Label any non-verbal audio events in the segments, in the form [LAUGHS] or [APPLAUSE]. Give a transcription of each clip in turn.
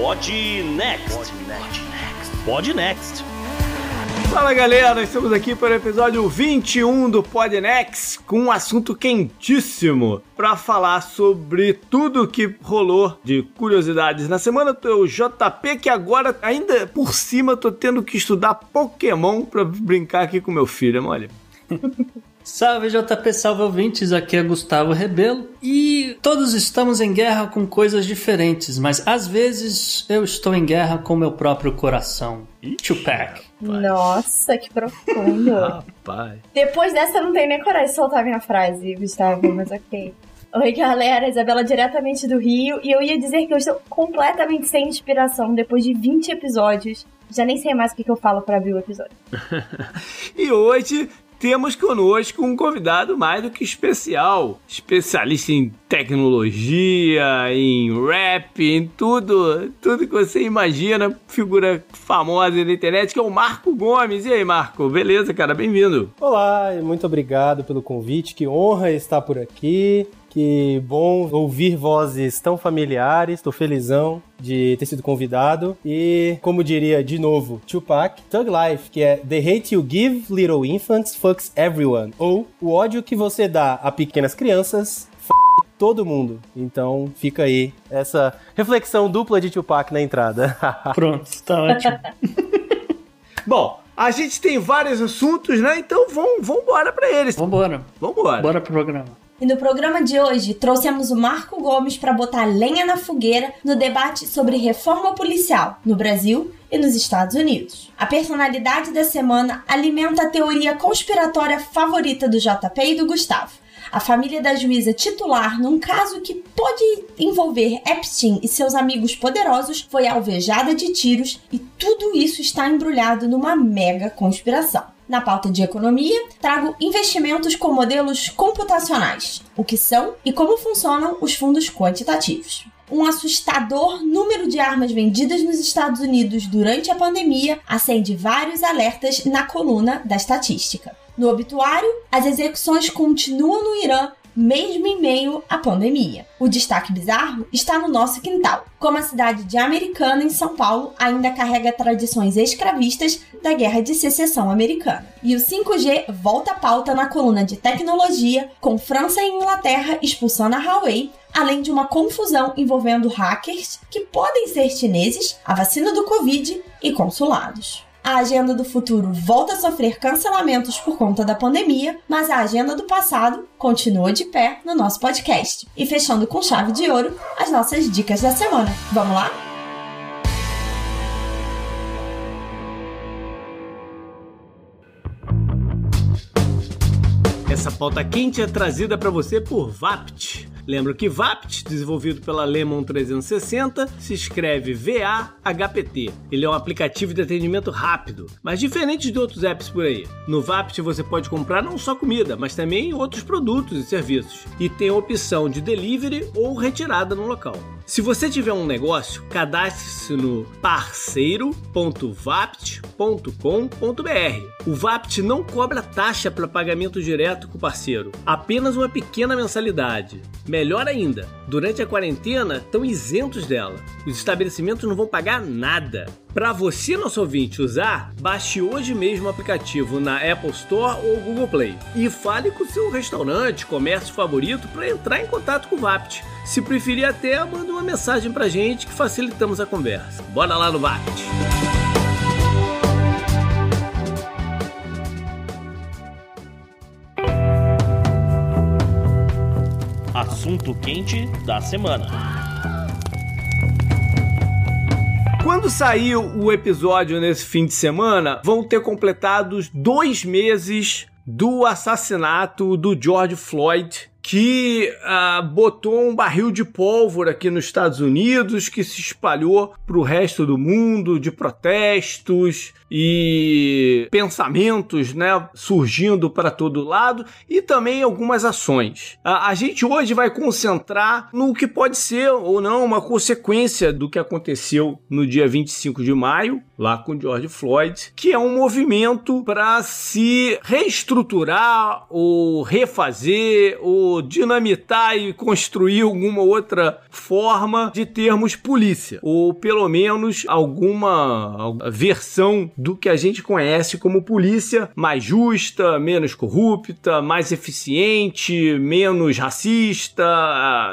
Pod Next. Pod Next. Fala galera, estamos aqui para o episódio 21 do Podnext com um assunto quentíssimo para falar sobre tudo que rolou de curiosidades na semana. O JP que agora ainda por cima tô tendo que estudar Pokémon para brincar aqui com meu filho, olha. [LAUGHS] Salve JP, salve ouvintes, aqui é Gustavo Rebelo e todos estamos em guerra com coisas diferentes, mas às vezes eu estou em guerra com meu próprio coração. Tupac. Nossa, que profundo. [LAUGHS] Rapaz. Depois dessa eu não tenho nem coragem de soltar minha frase, Gustavo, mas ok. Oi, galera, Isabela diretamente do Rio e eu ia dizer que eu estou completamente sem inspiração depois de 20 episódios. Já nem sei mais o que, que eu falo para abrir o episódio. [LAUGHS] e hoje temos conosco um convidado mais do que especial, especialista em tecnologia, em rap, em tudo, tudo que você imagina, figura famosa da internet, que é o Marco Gomes. E aí, Marco, beleza, cara? Bem-vindo. Olá, muito obrigado pelo convite, que honra estar por aqui. Que bom ouvir vozes tão familiares, tô felizão de ter sido convidado. E, como diria de novo Tupac, Thug Life, que é The hate you give little infants fucks everyone. Ou o ódio que você dá a pequenas crianças f todo mundo. Então fica aí essa reflexão dupla de Tupac na entrada. [LAUGHS] Pronto, tá ótimo. [LAUGHS] Bom, a gente tem vários assuntos, né? Então vamos, embora pra eles. Vambora. Vambora. Bora pro programa. E no programa de hoje, trouxemos o Marco Gomes para botar lenha na fogueira no debate sobre reforma policial no Brasil e nos Estados Unidos. A personalidade da semana alimenta a teoria conspiratória favorita do JP e do Gustavo. A família da juíza titular, num caso que pode envolver Epstein e seus amigos poderosos, foi alvejada de tiros e tudo isso está embrulhado numa mega conspiração. Na pauta de economia, trago investimentos com modelos computacionais, o que são e como funcionam os fundos quantitativos. Um assustador número de armas vendidas nos Estados Unidos durante a pandemia acende vários alertas na coluna da estatística. No obituário, as execuções continuam no Irã mesmo em meio à pandemia. O destaque bizarro está no nosso quintal, como a cidade de Americana, em São Paulo, ainda carrega tradições escravistas da Guerra de Secessão Americana. E o 5G volta à pauta na coluna de tecnologia, com França e Inglaterra expulsando a Huawei, além de uma confusão envolvendo hackers que podem ser chineses, a vacina do Covid e consulados. A agenda do futuro volta a sofrer cancelamentos por conta da pandemia, mas a agenda do passado continua de pé no nosso podcast. E fechando com chave de ouro, as nossas dicas da semana. Vamos lá? Essa pauta quente é trazida para você por Vapt. Lembro que Vapt, desenvolvido pela Lemon 360, se escreve V-A-H-P-T. Ele é um aplicativo de atendimento rápido, mas diferente de outros apps por aí. No Vapt você pode comprar não só comida, mas também outros produtos e serviços. E tem a opção de delivery ou retirada no local. Se você tiver um negócio, cadastre-se no parceiro.vapt.com.br. O Vapt não cobra taxa para pagamento direto com o parceiro, apenas uma pequena mensalidade. Melhor ainda, durante a quarentena estão isentos dela. Os estabelecimentos não vão pagar nada. Para você, nosso ouvinte, usar, baixe hoje mesmo o aplicativo na Apple Store ou Google Play e fale com seu restaurante, comércio favorito para entrar em contato com o Vapt. Se preferir até, manda uma mensagem pra gente que facilitamos a conversa. Bora lá no Vapt! Assunto quente da semana. Quando saiu o episódio nesse fim de semana, vão ter completados dois meses do assassinato do George Floyd que ah, botou um barril de pólvora aqui nos Estados Unidos, que se espalhou para o resto do mundo de protestos e pensamentos, né, surgindo para todo lado e também algumas ações. A, a gente hoje vai concentrar no que pode ser ou não uma consequência do que aconteceu no dia 25 de maio lá com George Floyd, que é um movimento para se reestruturar ou refazer ou dinamitar e construir alguma outra forma de termos polícia, ou pelo menos alguma versão do que a gente conhece como polícia mais justa, menos corrupta, mais eficiente, menos racista,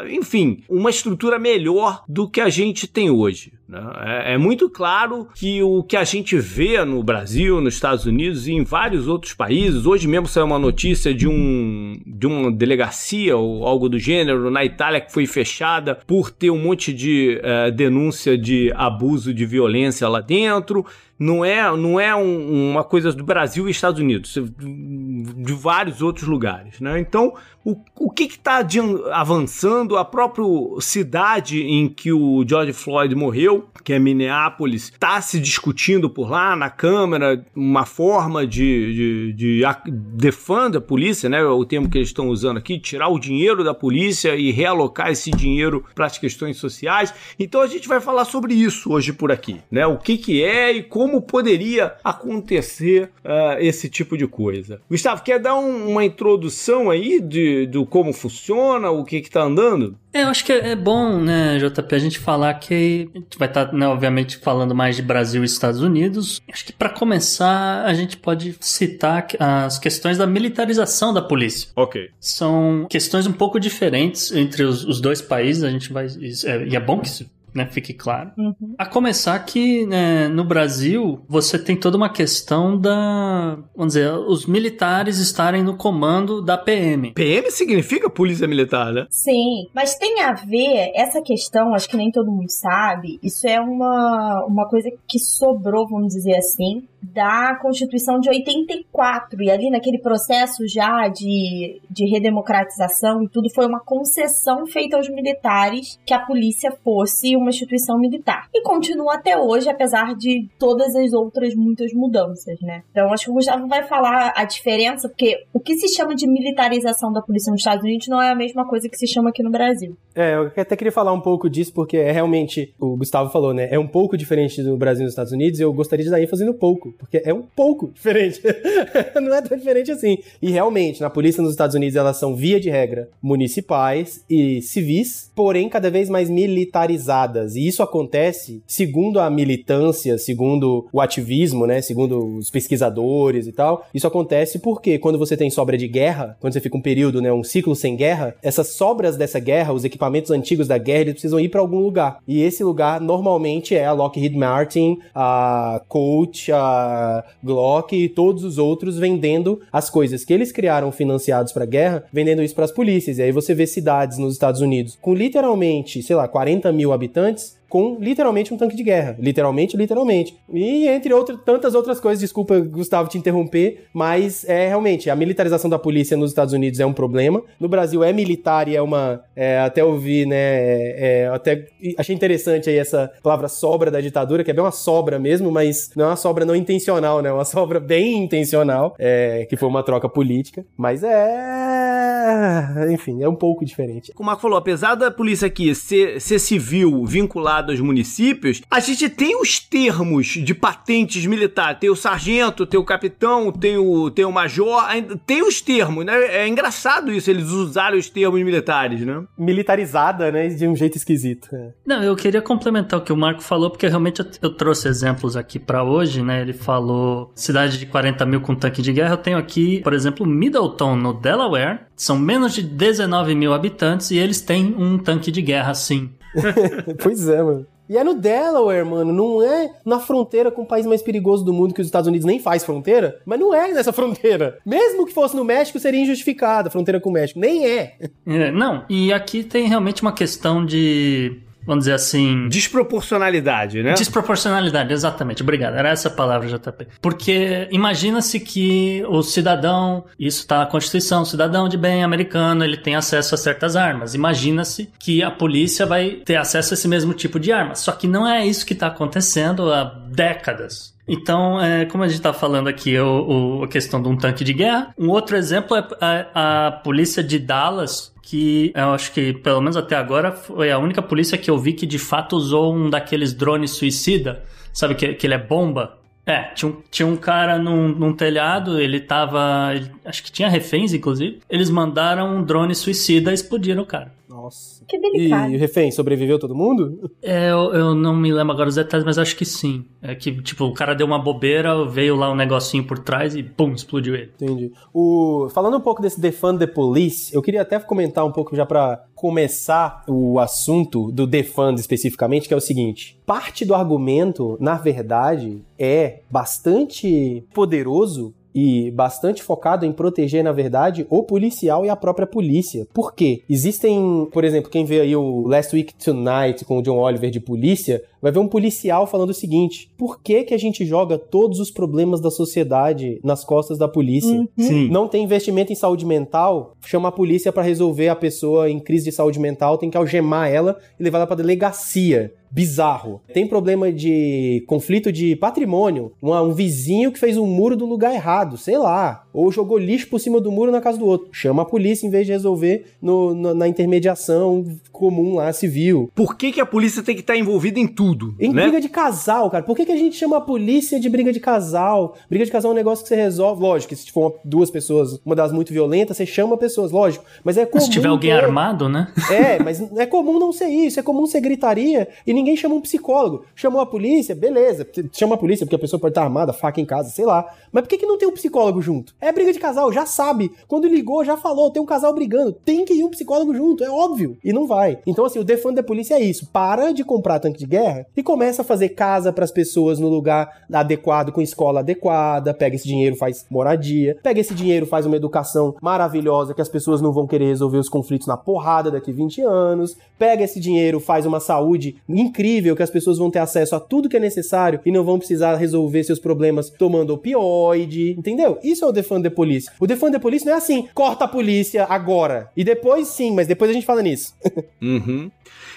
enfim, uma estrutura melhor do que a gente tem hoje. Né? É, é, muito claro que o que a gente vê no Brasil, nos Estados Unidos e em vários outros países, hoje mesmo saiu uma notícia de, um, de uma delegacia ou algo do gênero na Itália que foi fechada por ter um monte de uh, denúncia de abuso de violência lá dentro não é, não é um, uma coisa do Brasil e Estados Unidos, de vários outros lugares. Né? Então, o, o que está avançando? A própria cidade em que o George Floyd morreu, que é Minneapolis, está se discutindo por lá na Câmara uma forma de, de, de a polícia, né? o termo que eles estão usando aqui, tirar o dinheiro da polícia e realocar esse dinheiro para as questões sociais. Então a gente vai falar sobre isso hoje por aqui, né? O que, que é e como poderia acontecer uh, esse tipo de coisa. Gustavo, quer dar um, uma introdução aí de do como funciona, o que que tá andando? É, eu acho que é, bom, né, JP, a gente falar que a gente vai estar, tá, né, obviamente, falando mais de Brasil e Estados Unidos. Acho que para começar, a gente pode citar as questões da militarização da polícia. Ok. São questões um pouco diferentes entre os, os dois países. A gente vai. É, e é bom que isso né? Fique claro. Uhum. A começar que né, no Brasil você tem toda uma questão da, vamos dizer, os militares estarem no comando da PM. PM significa polícia militar, né? Sim, mas tem a ver essa questão, acho que nem todo mundo sabe. Isso é uma uma coisa que sobrou, vamos dizer assim, da Constituição de 84. E ali naquele processo já de, de redemocratização e tudo, foi uma concessão feita aos militares que a polícia fosse uma instituição militar. E continua até hoje, apesar de todas as outras muitas mudanças, né? Então acho que o Gustavo vai falar a diferença, porque o que se chama de militarização da polícia nos Estados Unidos não é a mesma coisa que se chama aqui no Brasil. É, eu até queria falar um pouco disso, porque é realmente, o Gustavo falou, né? É um pouco diferente do Brasil e dos Estados Unidos, e eu gostaria de dar ênfase no pouco porque é um pouco diferente. [LAUGHS] não é tão diferente assim. E realmente, na polícia nos Estados Unidos, elas são, via de regra, municipais e civis, porém cada vez mais militarizadas. E isso acontece, segundo a militância, segundo o ativismo, né? Segundo os pesquisadores e tal. Isso acontece porque quando você tem sobra de guerra, quando você fica um período, né? Um ciclo sem guerra, essas sobras dessa guerra, os equipamentos antigos da guerra, eles precisam ir para algum lugar. E esse lugar normalmente é a Lockheed Martin, a Colt, a Glock e todos os outros vendendo as coisas que eles criaram financiados para guerra, vendendo isso para as polícias. E aí você vê cidades nos Estados Unidos com literalmente, sei lá, 40 mil habitantes habitantes com literalmente um tanque de guerra. Literalmente, literalmente. E entre outras, tantas outras coisas, desculpa, Gustavo, te interromper, mas é realmente, a militarização da polícia nos Estados Unidos é um problema. No Brasil é militar e é uma. É, até ouvi, né? É, é até achei interessante aí essa palavra sobra da ditadura, que é bem uma sobra mesmo, mas não é uma sobra não intencional, né? É uma sobra bem intencional, é, que foi uma troca política. Mas é. Enfim, é um pouco diferente. Como o Marco falou, apesar da polícia aqui ser, ser civil, vinculada dos municípios, a gente tem os termos de patentes militar. Tem o sargento, tem o capitão, tem o, tem o major, tem os termos, né? É engraçado isso, eles usarem os termos militares, né? Militarizada, né? De um jeito esquisito. É. Não, eu queria complementar o que o Marco falou, porque realmente eu, eu trouxe exemplos aqui para hoje, né? Ele falou cidade de 40 mil com tanque de guerra. Eu tenho aqui, por exemplo, Middleton, no Delaware. São menos de 19 mil habitantes e eles têm um tanque de guerra, sim. [LAUGHS] pois é, mano. E é no Delaware, mano. Não é na fronteira com o país mais perigoso do mundo, que os Estados Unidos nem faz fronteira. Mas não é nessa [LAUGHS] fronteira. Mesmo que fosse no México, seria injustificada a fronteira com o México. Nem é. é. Não, e aqui tem realmente uma questão de vamos dizer assim. Desproporcionalidade, né? Desproporcionalidade, exatamente. Obrigado. Era essa a palavra, JP. Porque imagina-se que o cidadão, isso está na Constituição, o cidadão de bem americano, ele tem acesso a certas armas. Imagina-se que a polícia vai ter acesso a esse mesmo tipo de arma. Só que não é isso que está acontecendo há décadas. Então, é, como a gente está falando aqui, o, o, a questão de um tanque de guerra. Um outro exemplo é a, a polícia de Dallas, que eu acho que, pelo menos até agora, foi a única polícia que eu vi que de fato usou um daqueles drones suicida. Sabe que, que ele é bomba? É, tinha um, tinha um cara num, num telhado, ele tava. Ele, acho que tinha reféns, inclusive. Eles mandaram um drone suicida e explodiram o cara. Nossa. Que delicado. E o refém, sobreviveu todo mundo? É, eu, eu não me lembro agora os detalhes, mas acho que sim. É que, tipo, o cara deu uma bobeira, veio lá um negocinho por trás e pum, explodiu ele. Entendi. O... Falando um pouco desse Defund the Police, eu queria até comentar um pouco já para começar o assunto do Defund especificamente, que é o seguinte: parte do argumento, na verdade, é bastante poderoso e bastante focado em proteger, na verdade, o policial e a própria polícia. Por quê? Existem, por exemplo, quem vê aí o Last Week Tonight com o John Oliver de polícia, vai ver um policial falando o seguinte: por que, que a gente joga todos os problemas da sociedade nas costas da polícia? Uhum. Não tem investimento em saúde mental, chama a polícia para resolver a pessoa em crise de saúde mental, tem que algemar ela e levar ela para delegacia bizarro. Tem problema de conflito de patrimônio. Um, um, vizinho que fez um muro do lugar errado, sei lá. Ou jogou lixo por cima do muro na casa do outro. Chama a polícia em vez de resolver no, no, na intermediação comum lá, civil. Por que, que a polícia tem que estar envolvida em tudo? Em né? briga de casal, cara. Por que, que a gente chama a polícia de briga de casal? Briga de casal é um negócio que você resolve. Lógico que se for uma, duas pessoas, uma das muito violentas, você chama pessoas, lógico. Mas é comum. Se tiver alguém ter... armado, né? É, mas é comum não ser isso. É comum ser gritaria e ninguém chama um psicólogo. Chamou a polícia, beleza. Chama a polícia porque a pessoa pode estar armada, faca em casa, sei lá. Mas por que, que não tem um psicólogo junto? É briga de casal, já sabe. Quando ligou, já falou, tem um casal brigando. Tem que ir um psicólogo junto, é óbvio. E não vai. Então, assim, o defund da polícia é isso. Para de comprar tanque de guerra e começa a fazer casa para as pessoas no lugar adequado, com escola adequada. Pega esse dinheiro, faz moradia. Pega esse dinheiro, faz uma educação maravilhosa que as pessoas não vão querer resolver os conflitos na porrada daqui 20 anos. Pega esse dinheiro, faz uma saúde incrível que as pessoas vão ter acesso a tudo que é necessário e não vão precisar resolver seus problemas tomando opioide, entendeu? Isso é o defund the police. O defund the police não é assim, corta a polícia agora. E depois sim, mas depois a gente fala nisso. [LAUGHS] uhum.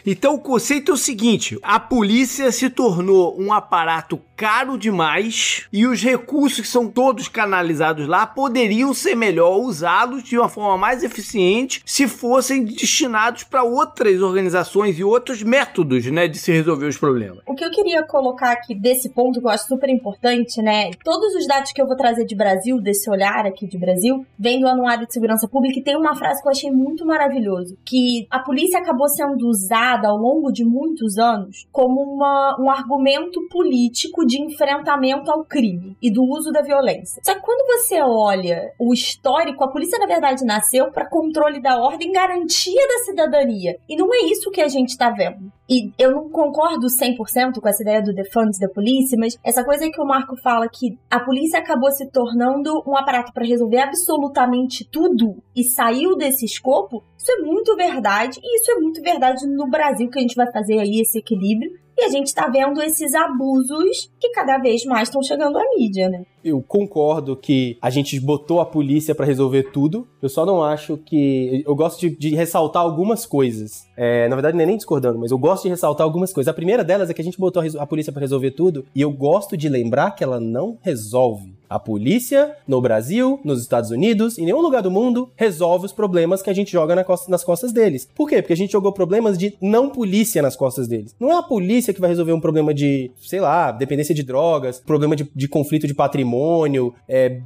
Então o conceito é o seguinte: a polícia se tornou um aparato caro demais e os recursos que são todos canalizados lá poderiam ser melhor usados de uma forma mais eficiente se fossem destinados para outras organizações e outros métodos, né, de se resolver os problemas. O que eu queria colocar aqui desse ponto que eu acho super importante, né? Todos os dados que eu vou trazer de Brasil, desse olhar aqui de Brasil, vem do Anuário de Segurança Pública e tem uma frase que eu achei muito maravilhoso, que a polícia acabou sendo usada ao longo de muitos anos como uma, um argumento político de enfrentamento ao crime e do uso da violência. Só que quando você olha o histórico, a polícia na verdade nasceu para controle da ordem, garantia da cidadania. E não é isso que a gente está vendo. E eu não concordo 100% com essa ideia do defund da polícia, mas essa coisa que o Marco fala que a polícia acabou se tornando um aparato para resolver absolutamente tudo e saiu desse escopo, isso é muito verdade, e isso é muito verdade no Brasil, que a gente vai fazer aí esse equilíbrio. E a gente tá vendo esses abusos que cada vez mais estão chegando à mídia, né? Eu concordo que a gente botou a polícia para resolver tudo. Eu só não acho que. Eu gosto de, de ressaltar algumas coisas. É, na verdade, não é nem discordando, mas eu gosto de ressaltar algumas coisas. A primeira delas é que a gente botou a, a polícia para resolver tudo e eu gosto de lembrar que ela não resolve. A polícia, no Brasil, nos Estados Unidos, em nenhum lugar do mundo, resolve os problemas que a gente joga na costa, nas costas deles. Por quê? Porque a gente jogou problemas de não polícia nas costas deles. Não é a polícia que vai resolver um problema de, sei lá, dependência de drogas, problema de, de conflito de patrimônio, é,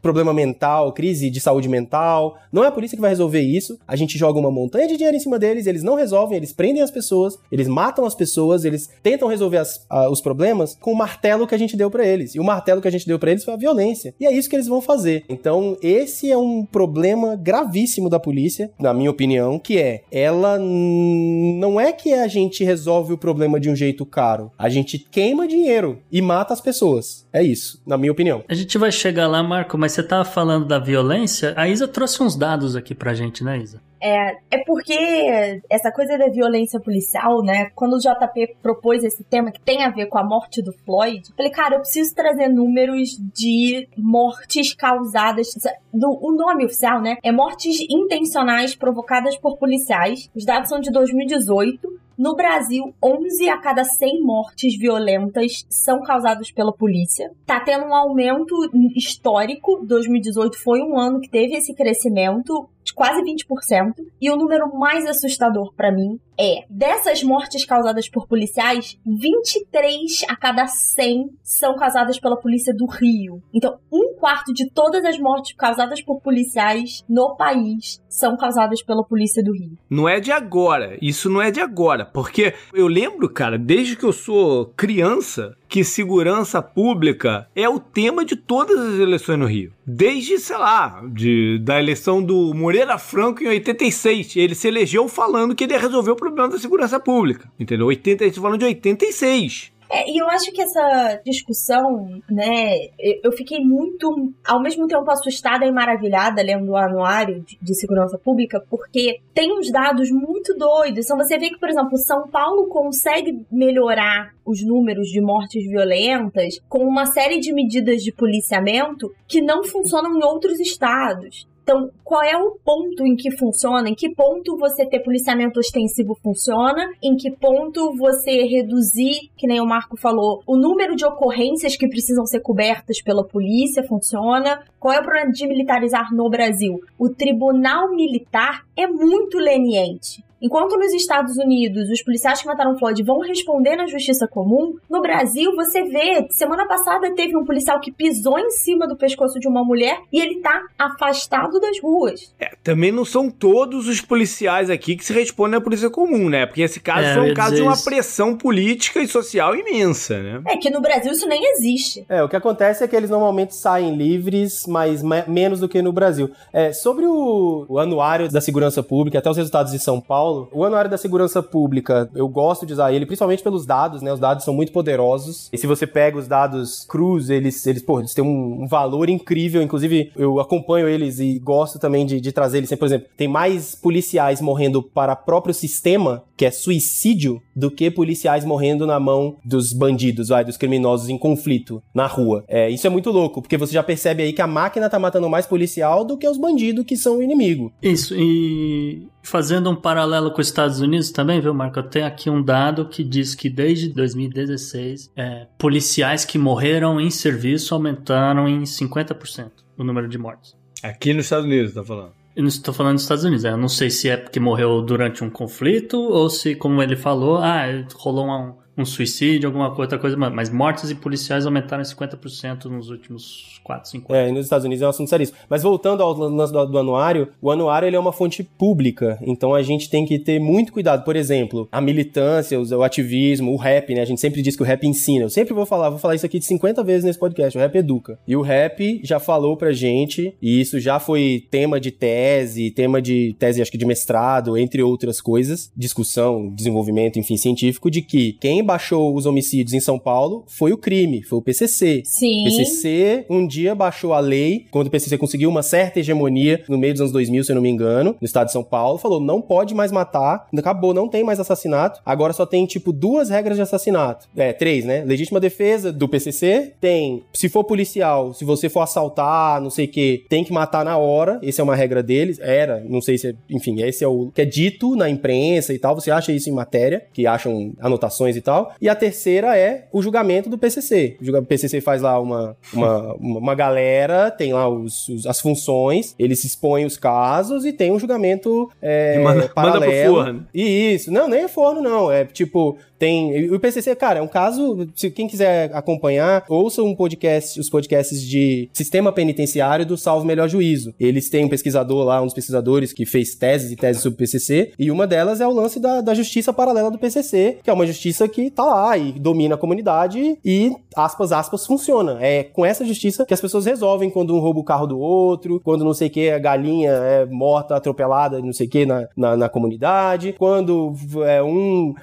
problema mental, crise de saúde mental. Não é a polícia que vai resolver isso. A gente joga uma montanha de dinheiro em cima deles, eles não resolvem, eles prendem as pessoas, eles matam as pessoas, eles tentam resolver as, a, os problemas com o martelo que a gente deu para eles. E o martelo que a gente deu para eles foi a violência. E é isso que eles vão fazer. Então, esse é um problema gravíssimo da polícia, na minha opinião, que é ela não é que a gente resolve o problema de um jeito caro. A gente queima dinheiro e mata as pessoas. É isso, na minha opinião. A gente vai chegar lá, Marco, mas você tava falando da violência. A Isa trouxe uns dados aqui pra gente, né, Isa? É, é porque essa coisa da violência policial, né? Quando o JP propôs esse tema que tem a ver com a morte do Floyd, falei, cara, eu preciso trazer números de mortes causadas. Do, o nome oficial, né? É mortes intencionais provocadas por policiais. Os dados são de 2018 No Brasil, 11 a cada 100 mortes violentas são causadas pela polícia. Tá tendo um aumento histórico. 2018 foi um ano que teve esse crescimento de quase 20%. E o número mais assustador para mim é: dessas mortes causadas por policiais, 23 a cada 100 são causadas pela polícia do Rio. Então, um quarto de todas as mortes causadas por policiais no país são causadas pela polícia do Rio. Não é de agora, isso não é de agora, porque eu lembro, cara, desde que eu sou criança, que segurança pública é o tema de todas as eleições no Rio. Desde, sei lá, de, da eleição do Moreira Franco em 86. Ele se elegeu falando que ele ia resolver o problema da segurança pública. Entendeu? 80, falando de 86. É, e eu acho que essa discussão, né, eu fiquei muito, ao mesmo tempo assustada e maravilhada lendo o anuário de, segurança pública, porque tem uns dados muito doidos. Então você vê que, por exemplo, São Paulo consegue melhorar os números de mortes violentas com uma série de medidas de policiamento que não funcionam em outros estados. Então, qual é o ponto em que funciona? Em que ponto você ter policiamento ostensivo funciona? Em que ponto você reduzir, que nem o Marco falou, o número de ocorrências que precisam ser cobertas pela polícia funciona? Qual é o problema de militarizar no Brasil? O tribunal militar é muito leniente. Enquanto nos Estados Unidos os policiais que mataram Floyd vão responder na justiça comum, no Brasil você vê, semana passada teve um policial que pisou em cima do pescoço de uma mulher e ele tá afastado das ruas. É, também não são todos os policiais aqui que se respondem à polícia comum, né? Porque esse caso é, foi um caso de uma isso. pressão política e social imensa, né? É que no Brasil isso nem existe. É, o que acontece é que eles normalmente saem livres, mas menos do que no Brasil. É, sobre o, o anuário da segurança pública, até os resultados de São Paulo, Paulo, o Anuário da Segurança Pública, eu gosto de usar ele, principalmente pelos dados, né? Os dados são muito poderosos. E se você pega os dados cruz, eles, eles, pô, eles têm um, um valor incrível. Inclusive, eu acompanho eles e gosto também de, de trazer eles. Por exemplo, tem mais policiais morrendo para próprio sistema, que é suicídio, do que policiais morrendo na mão dos bandidos, vai, dos criminosos em conflito na rua. É, isso é muito louco, porque você já percebe aí que a máquina tá matando mais policial do que os bandidos que são o inimigo. Isso, e fazendo um paralelo com os Estados Unidos também, viu, Marco? Eu tenho aqui um dado que diz que desde 2016, é, policiais que morreram em serviço aumentaram em 50% o número de mortes. Aqui nos Estados Unidos, tá falando? Eu não estou falando dos Estados Unidos. Eu não sei se é porque morreu durante um conflito ou se, como ele falou, ah, rolou um, um suicídio, alguma outra coisa, mas mortes e policiais aumentaram 50% nos últimos 4, 5 anos. É, e nos Estados Unidos é um assunto seríssimo. Mas voltando ao lance do, do, anuário, o anuário ele é uma fonte pública, então a gente tem que ter muito cuidado. Por exemplo, a militância, o, o ativismo, o rap, né? A gente sempre diz que o rap ensina. Eu sempre vou falar, vou falar isso aqui de 50 vezes nesse podcast, o rap educa. E o rap já falou pra gente, e isso já foi tema de tese, tema de tese, acho que de mestrado, entre outras coisas, discussão, desenvolvimento, enfim, científico, de que quem baixou os homicídios em São Paulo foi o crime, foi o PCC. Sim. O PCC um dia baixou a lei, quando o PCC conseguiu uma certa hegemonia no meio dos anos 2000, se eu não me engano, no estado de São Paulo, falou: não pode mais matar, acabou, não tem mais assassinato, agora só tem, tipo, duas regras de assassinato. É, três, né? Legítima defesa do PCC, tem, se for policial, se você for assaltar, não sei o que, tem que matar na hora, essa é uma regra deles, era, não sei se, é, enfim, esse é o que é dito na imprensa e tal, você acha isso em matéria, que acham anotações e tal, tal. E a terceira é o julgamento do PCC. O PCC faz lá uma, uma, uma galera, tem lá os, os, as funções, eles expõem os casos e tem um julgamento é, manda, paralelo. Manda pro forno. E isso. Não, nem é forno, não. É tipo, tem. O PCC, cara, é um caso. Se quem quiser acompanhar, ouça um podcast, os podcasts de sistema penitenciário do Salvo Melhor Juízo. Eles têm um pesquisador lá, um dos pesquisadores que fez teses e teses sobre o PCC, e uma delas é o lance da, da justiça paralela do PCC, que é uma justiça que tá lá e domina a comunidade e, aspas, aspas, funciona. É com essa justiça que as pessoas resolvem quando um rouba o carro do outro, quando não sei o que, a galinha é morta, atropelada, não sei o que, na, na, na comunidade, quando é um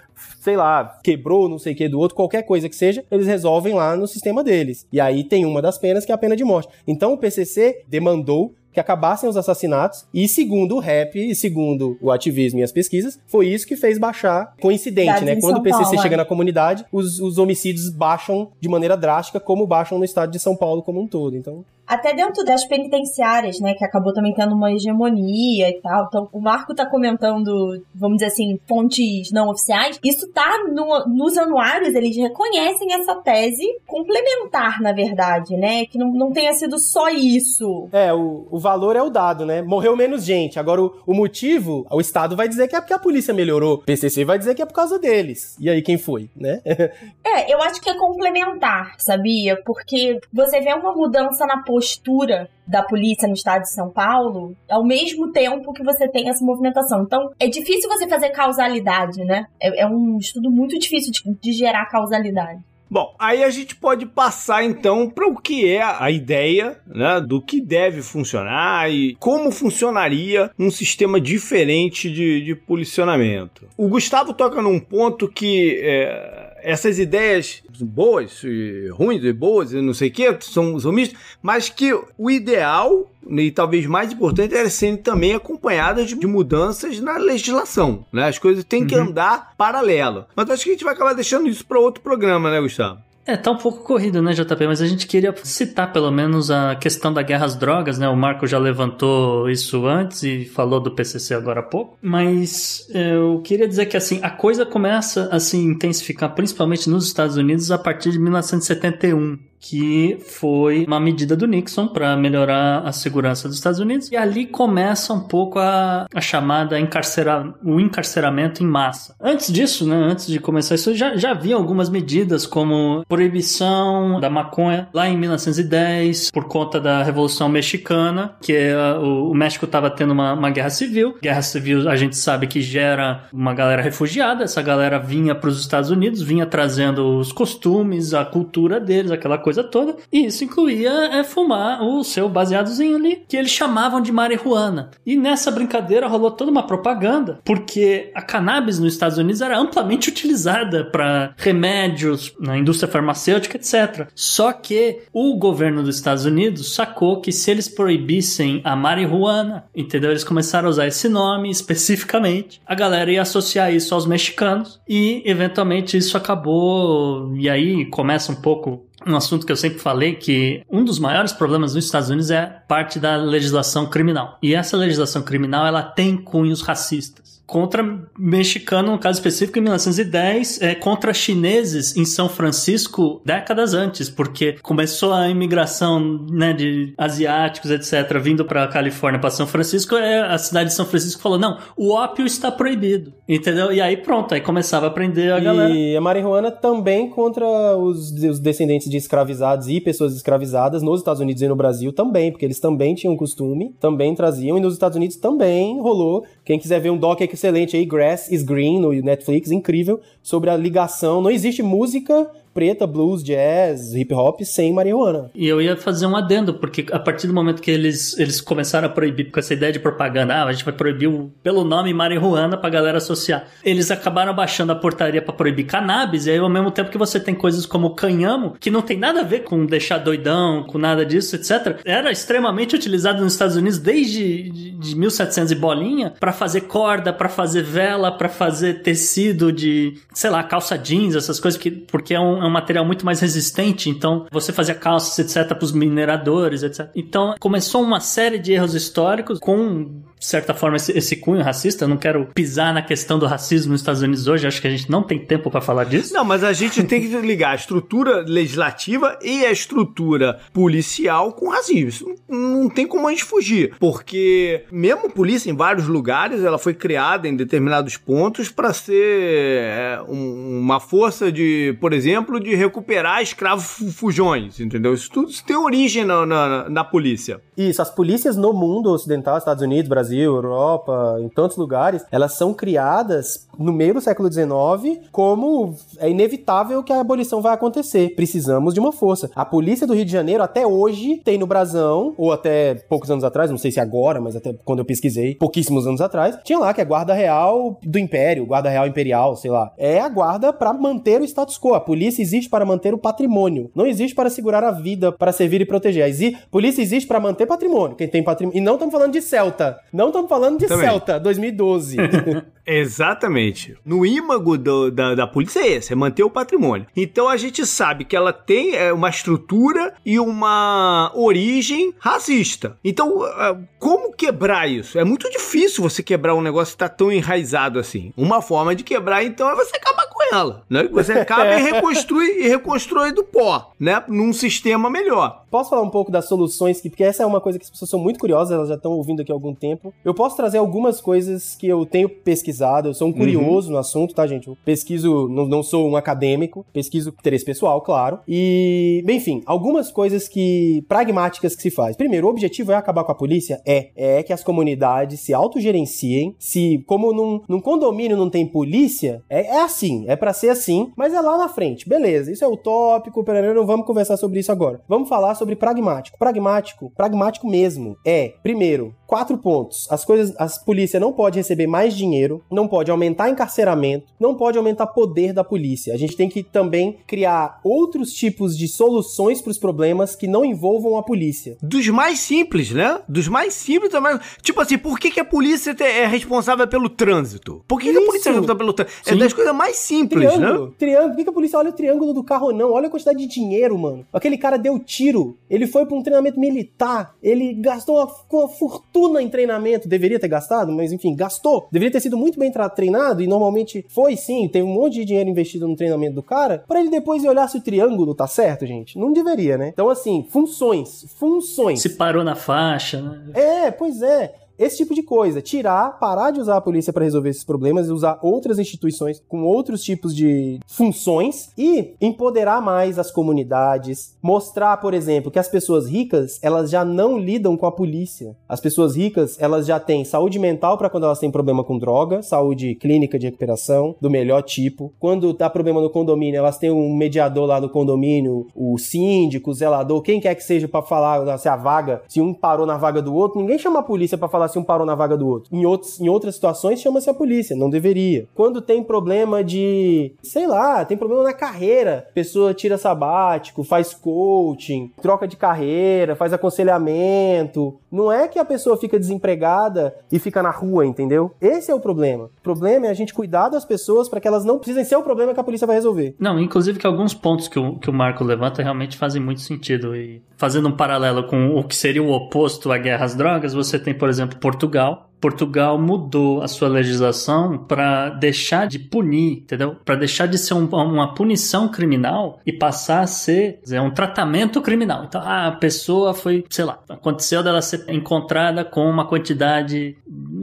sei lá, quebrou não sei o que do outro, qualquer coisa que seja, eles resolvem lá no sistema deles. E aí tem uma das penas que é a pena de morte. Então o PCC demandou que acabassem os assassinatos. E segundo o rap, e segundo o ativismo e as pesquisas, foi isso que fez baixar. Coincidente, né? Quando o PCC Paulo, chega é. na comunidade, os, os homicídios baixam de maneira drástica, como baixam no estado de São Paulo como um todo. Então. Até dentro das penitenciárias, né, que acabou também tendo uma hegemonia e tal. Então, o Marco tá comentando, vamos dizer assim, fontes não oficiais. Isso tá no, nos anuários, eles reconhecem essa tese complementar, na verdade, né, que não, não tenha sido só isso. É, o, o valor é o dado, né? Morreu menos gente. Agora, o, o motivo, o Estado vai dizer que é porque a polícia melhorou. O PCC vai dizer que é por causa deles. E aí, quem foi, né? [LAUGHS] é, eu acho que é complementar, sabia? Porque você vê uma mudança na postura da polícia no estado de São Paulo, ao mesmo tempo que você tem essa movimentação. Então, é difícil você fazer causalidade, né? É, é um estudo muito difícil de, de gerar causalidade. Bom, aí a gente pode passar então para o que é a ideia né, do que deve funcionar e como funcionaria um sistema diferente de, de policionamento. O Gustavo toca num ponto que é, essas ideias boas, e ruins e boas e não sei o que, são, são mistas, mas que o ideal e talvez mais importante é serem também acompanhadas de mudanças na legislação, né? As coisas têm que uhum. andar paralelo. Mas acho que a gente vai acabar deixando isso para outro programa, né, Gustavo? É, tá um pouco corrido, né, JP? Mas a gente queria citar pelo menos a questão da guerra às drogas, né? O Marco já levantou isso antes e falou do PCC agora há pouco. Mas é, eu queria dizer que, assim, a coisa começa a se intensificar, principalmente nos Estados Unidos, a partir de 1971 que foi uma medida do Nixon para melhorar a segurança dos Estados Unidos. E ali começa um pouco a, a chamada encarcera, o encarceramento em massa. Antes disso, né, antes de começar isso, já, já havia algumas medidas como proibição da maconha lá em 1910 por conta da Revolução Mexicana, que uh, o, o, México estava tendo uma, uma guerra civil. Guerra civil a gente sabe que gera uma galera refugiada. Essa galera vinha para os Estados Unidos, vinha trazendo os costumes, a cultura deles, aquela coisa coisa toda. E isso incluía é, fumar o seu baseadozinho ali, que eles chamavam de marihuana. E nessa brincadeira rolou toda uma propaganda, porque a cannabis nos Estados Unidos era amplamente utilizada para remédios na indústria farmacêutica, etc. Só que o governo dos Estados Unidos sacou que se eles proibissem a marihuana, entendeu? Eles começaram a usar esse nome [LAUGHS] especificamente. A galera ia associar isso aos mexicanos e eventualmente isso acabou e aí começa um pouco um assunto que eu sempre falei que um dos maiores problemas nos Estados Unidos é parte da legislação criminal. E essa legislação criminal ela tem cunhos racistas contra mexicano, no caso específico, em 1910, é, contra chineses em São Francisco décadas antes, porque começou a imigração né, de asiáticos, etc., vindo para Califórnia, para São Francisco, é, a cidade de São Francisco falou: não, o ópio está proibido, entendeu? E aí pronto, aí começava a prender a e galera. E a marihuana também contra os, os descendentes de escravizados e pessoas escravizadas nos Estados Unidos e no Brasil também, porque eles também tinham costume, também traziam, e nos Estados Unidos também rolou. Quem quiser ver um doc excelente aí, Grass is Green, no Netflix, incrível, sobre a ligação. Não existe música preta, blues, jazz, hip hop sem marihuana. E eu ia fazer um adendo, porque a partir do momento que eles, eles começaram a proibir com essa ideia de propaganda, ah, a gente vai proibir o, pelo nome marihuana pra galera associar. Eles acabaram baixando a portaria para proibir cannabis, e aí ao mesmo tempo que você tem coisas como canhamo, que não tem nada a ver com deixar doidão, com nada disso, etc. Era extremamente utilizado nos Estados Unidos desde de, de 1700 e bolinha para fazer corda, para fazer vela, para fazer tecido de, sei lá, calça jeans, essas coisas que porque é um um material muito mais resistente, então você fazia calças, etc., para os mineradores, etc. Então começou uma série de erros históricos com de certa forma, esse, esse, cunho racista. Eu não quero pisar na questão do racismo nos Estados Unidos hoje, acho que a gente não tem tempo para falar disso. Não, mas a gente tem que ligar a estrutura legislativa e a estrutura policial com racismo. Isso não, não tem como a gente fugir, porque mesmo polícia em vários lugares, ela foi criada em determinados pontos para ser é, um, uma força de, por exemplo, de recuperar escravos fujões, entendeu? Isso tudo isso tem origem na, na, na polícia. Isso, as polícias no mundo ocidental, Estados Unidos, Brasil, Brasil, Europa, em tantos lugares, elas são criadas no meio do século XIX como é inevitável que a abolição vai acontecer. Precisamos de uma força. A polícia do Rio de Janeiro até hoje tem no Brasão, ou até poucos anos atrás, não sei se agora, mas até quando eu pesquisei, pouquíssimos anos atrás, tinha lá que é guarda real do Império, guarda real imperial, sei lá. É a guarda para manter o status quo. A polícia existe para manter o patrimônio. Não existe para segurar a vida, para servir e proteger. A polícia existe para manter patrimônio. Quem tem patrimônio. E não estamos falando de Celta. Não Não estamos falando de Também. Celta, 2012. [LAUGHS] Exatamente. No ímago do- da, da polícia é esse, é manter o patrimônio. Então a gente sabe que ela tem é, uma estrutura e uma origem racista. Então, ah, como quebrar isso? É muito difícil você quebrar um negócio que tá tão enraizado assim. Uma forma de quebrar, então, é você acabar com ela, né? Você acaba [LAUGHS] e reconstrui e reconstrói do pó, né? Num sistema melhor. Posso falar um pouco das soluções, que, porque essa é uma coisa que as pessoas são muito curiosas, elas já estão ouvindo aqui há algum tempo. Eu posso trazer algumas coisas que eu tenho pesquisado, eu sou um curioso no assunto, tá, gente? Eu pesquiso, não, não sou um acadêmico, pesquiso interesse pessoal, claro. E, bem, enfim, algumas coisas que pragmáticas que se faz. Primeiro, o objetivo é acabar com a polícia? É. É que as comunidades se autogerenciem. Se, como num, num condomínio não tem polícia, é, é assim, é pra ser assim, mas é lá na frente. Beleza, isso é utópico, não vamos conversar sobre isso agora. Vamos falar sobre pragmático. Pragmático, pragmático mesmo, é, primeiro, quatro pontos. As coisas, as polícia não pode receber mais dinheiro, não pode aumentar encarceramento, não pode aumentar poder da polícia. A gente tem que também criar outros tipos de soluções para os problemas que não envolvam a polícia. Dos mais simples, né? Dos mais simples, mais... tipo assim, por que, que a polícia é responsável pelo trânsito? Por que, que a polícia é responsável pelo trânsito? É das coisas mais simples, né? Triângulo, triângulo. Por que, que a polícia olha o triângulo do carro não? Olha a quantidade de dinheiro, mano. Aquele cara deu tiro. Ele foi pra um treinamento militar. Ele gastou uma, uma fortuna em treinamento. Deveria ter gastado, mas enfim, gastou. Deveria ter sido muito bem treinado e normalmente foi sim. Teve um monte de dinheiro investido no treinamento do cara. Pra ele depois olhar se o triângulo tá certo, gente. Não deveria, né? Então, assim, funções. Funções. Se parou na faixa, né? É, pois é. Esse tipo de coisa. Tirar, parar de usar a polícia para resolver esses problemas e usar outras instituições com outros tipos de funções e empoderar mais as comunidades. Mostrar, por exemplo, que as pessoas ricas, elas já não lidam com a polícia. As pessoas ricas, elas já têm saúde mental para quando elas têm problema com droga, saúde clínica de recuperação do melhor tipo. Quando dá problema no condomínio, elas têm um mediador lá no condomínio, o síndico, o zelador, quem quer que seja para falar se a vaga, se um parou na vaga do outro, ninguém chama a polícia para falar se um parou na vaga do outro. Em, outros, em outras situações chama-se a polícia, não deveria. Quando tem problema de, sei lá, tem problema na carreira, pessoa tira sabático, faz coaching, troca de carreira, faz aconselhamento. Não é que a pessoa fica desempregada e fica na rua, entendeu? Esse é o problema. O problema é a gente cuidar das pessoas para que elas não precisem ser o problema que a polícia vai resolver. Não, inclusive que alguns pontos que o, que o Marco levanta realmente fazem muito sentido. E fazendo um paralelo com o que seria o oposto à guerra às drogas, você tem, por exemplo, Portugal. Portugal mudou a sua legislação para deixar de punir, entendeu? Para deixar de ser um- uma punição criminal e passar a ser dizer, um tratamento criminal. Então, ah, a pessoa foi, sei lá, aconteceu dela ser encontrada com uma quantidade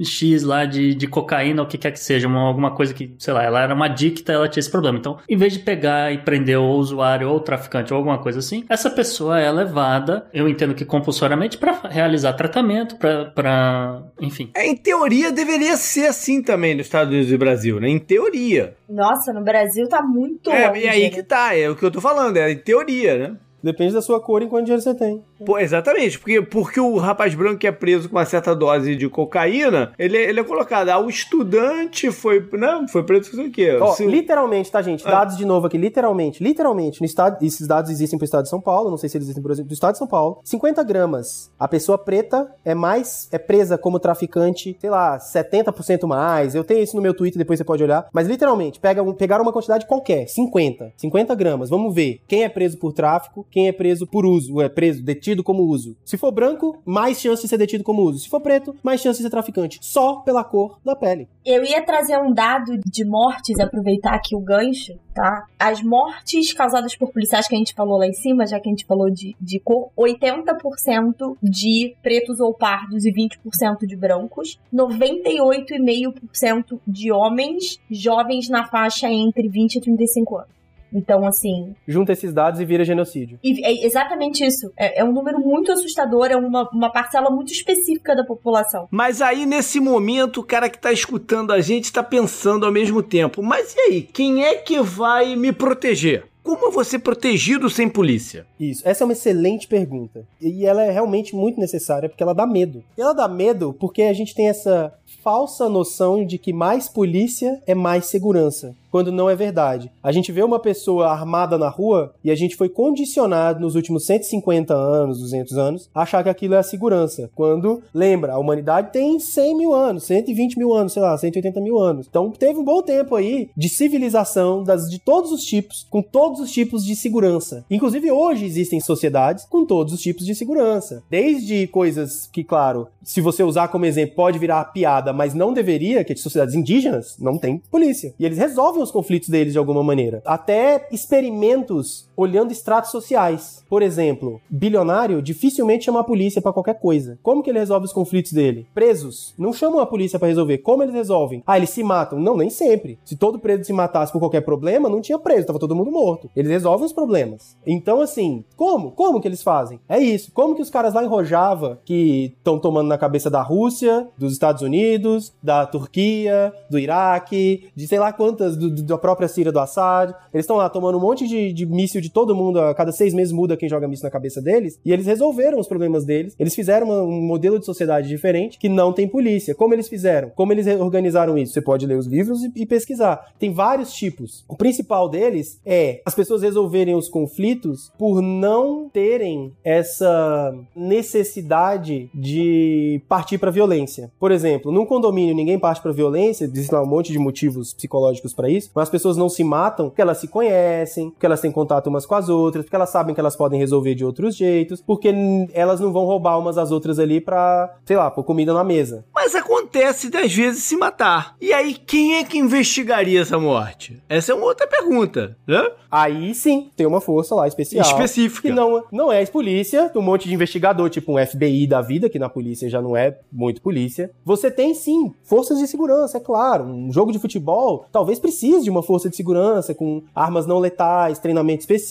X lá de, de cocaína ou o que quer que seja, uma- alguma coisa que, sei lá, ela era uma adicta, ela tinha esse problema. Então, em vez de pegar e prender o usuário ou o traficante ou alguma coisa assim, essa pessoa é levada, eu entendo que compulsoriamente, para realizar tratamento, para, enfim. É, em teoria, deveria ser assim também nos Estados Unidos e Brasil, né? Em teoria. Nossa, no Brasil tá muito É, longe, e aí né? que tá, é o que eu tô falando, é em teoria, né? Depende da sua cor e quanto dinheiro você tem. Pô, exatamente, porque, porque o rapaz branco que é preso com uma certa dose de cocaína, ele, ele é colocado, ah, o estudante foi, não, foi preso com o quê? Ó, Se- literalmente, tá, gente? Ah. Dados de novo aqui, literalmente. Literalmente, no estado, esses dados existem pro estado de São Paulo, não sei se eles existem, por exemplo, do estado de São Paulo. 50 gramas. A pessoa preta é mais, é presa como traficante, sei lá, 70% mais. Eu tenho isso no meu Twitter, depois você pode olhar. Mas literalmente, pega, pegaram uma quantidade qualquer, 50. 50 gramas. Vamos ver quem é preso por tráfico, quem é preso por uso, é preso, detido como uso. Se for branco, mais chance de ser detido como uso. Se for preto, mais chance de ser traficante. Só pela cor da pele. Eu ia trazer um dado de mortes, aproveitar aqui o gancho, tá? As mortes causadas por policiais que a gente falou lá em cima, já que a gente falou de, de cor, 80% de pretos ou pardos e 20% de brancos, 98,5% de homens jovens na faixa entre 20 e 35 anos. Então, assim, Junta esses dados e vira genocídio. e é exatamente isso. É, é um número muito assustador, é uma, uma parcela muito específica da população. Mas aí, nesse momento, o cara que tá escutando a gente tá pensando ao mesmo tempo, mas e aí, quem é que vai me proteger? Como eu vou ser protegido sem polícia? Isso, essa é uma excelente pergunta. E ela é realmente muito necessária porque ela dá medo. E ela dá medo porque a gente tem essa falsa noção de que mais polícia é mais segurança quando não é verdade. A gente vê uma pessoa armada na rua e a gente foi condicionado nos últimos 150 anos, 200 anos, a achar que aquilo é a segurança. Quando, lembra, a humanidade tem 100 mil anos, 120 mil anos, sei lá, 180 mil anos. Então teve um bom tempo aí de civilização das, de todos os tipos, com todos os tipos de segurança. Inclusive hoje existem sociedades com todos os tipos de segurança. Desde coisas que, claro, se você usar como exemplo, pode virar piada, mas não deveria, que é de sociedades indígenas, não tem polícia. E eles resolvem resolvem os conflitos deles de alguma maneira. Até experimentos olhando estratos sociais. Por exemplo, bilionário dificilmente chama a polícia para qualquer coisa. Como que ele resolve os conflitos dele? Presos. Não chamam a polícia para resolver. Como eles resolvem? Ah, eles se matam. Não, nem sempre. Se todo preso se matasse por qualquer problema, não tinha preso, tava todo mundo morto. Eles resolvem os problemas. Então, assim, como? Como que eles fazem? É isso. Como que os caras lá em Rojava, que estão tomando na cabeça da Rússia, dos Estados Unidos, da Turquia, do Iraque, de sei lá quantas, do, da própria Síria do Assad. Eles estão lá tomando um monte de, de míssil de todo mundo, a cada seis meses muda quem joga míssil na cabeça deles, e eles resolveram os problemas deles. Eles fizeram uma, um modelo de sociedade diferente que não tem polícia. Como eles fizeram? Como eles organizaram isso? Você pode ler os livros e, e pesquisar. Tem vários tipos. O principal deles é as pessoas resolverem os conflitos por não terem essa necessidade de partir para violência. Por exemplo, num condomínio ninguém parte para violência, existem lá um monte de motivos psicológicos para isso, mas as pessoas não se matam porque elas se conhecem, porque elas têm contato umas com as outras, porque elas sabem que elas podem resolver de outros jeitos, porque elas não vão roubar umas às outras ali pra, sei lá, pôr comida na mesa. Mas acontece das vezes se matar. E aí, quem é que investigaria essa morte? Essa é uma outra pergunta, né? Aí sim, tem uma força lá especial. Específica. Que não, não é polícia, um monte de investigador, tipo um FBI da vida, que na polícia já não é muito polícia. Você tem sim forças de segurança, é claro. Um jogo de futebol talvez precise de uma força de segurança, com armas não letais, treinamento específico.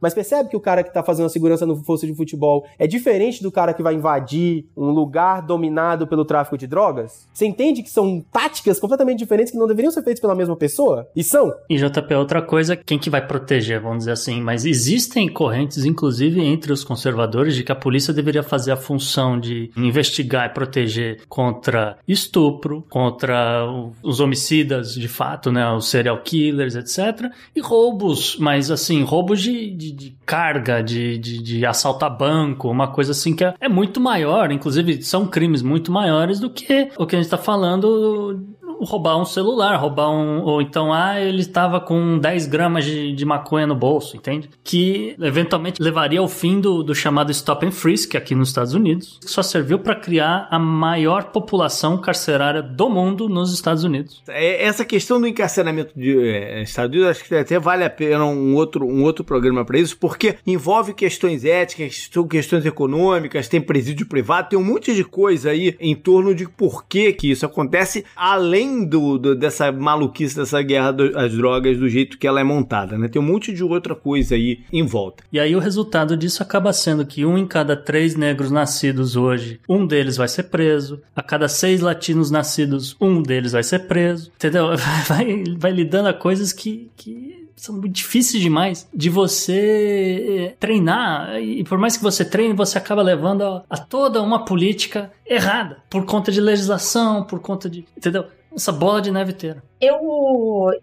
Mas percebe que o cara que tá fazendo a segurança no força de futebol é diferente do cara que vai invadir um lugar dominado pelo tráfico de drogas? Você entende que são táticas completamente diferentes que não deveriam ser feitas pela mesma pessoa? E são. E JP, outra coisa, quem que vai proteger, vamos dizer assim, mas existem correntes, inclusive entre os conservadores, de que a polícia deveria fazer a função de investigar e proteger contra estupro, contra os homicidas de fato, né, os serial killers, etc. E roubos, mas assim, roubos de, de, de carga, de, de, de assaltar banco, uma coisa assim que é, é muito maior, inclusive são crimes muito maiores do que o que a gente está falando roubar um celular, roubar um. Ou então, ah, ele estava com 10 gramas de, de maconha no bolso, entende? Que eventualmente levaria ao fim do, do chamado Stop and Frisk aqui nos Estados Unidos, que só serviu para criar a maior população carcerária do mundo nos Estados Unidos. É, essa questão do encarceramento de é, Estados Unidos, acho que até vale a pena um outro, um outro programa para isso, porque envolve questões éticas, questões econômicas, tem presídio privado, tem um monte de coisa aí em torno de por que, que isso acontece, além do, do, dessa maluquice, dessa guerra das drogas do jeito que ela é montada, né? Tem um monte de outra coisa aí em volta. E aí o resultado disso acaba sendo que um em cada três negros nascidos hoje, um deles vai ser preso. A cada seis latinos nascidos, um deles vai ser preso. Entendeu? [LAUGHS] Vai, vai lidando a coisas que, que são difíceis demais de você eh, treinar. E por mais que você treine, você acaba levando a, a toda uma política errada por conta de legislação, por conta de. Entendeu? Essa bola de neve inteira. Eu,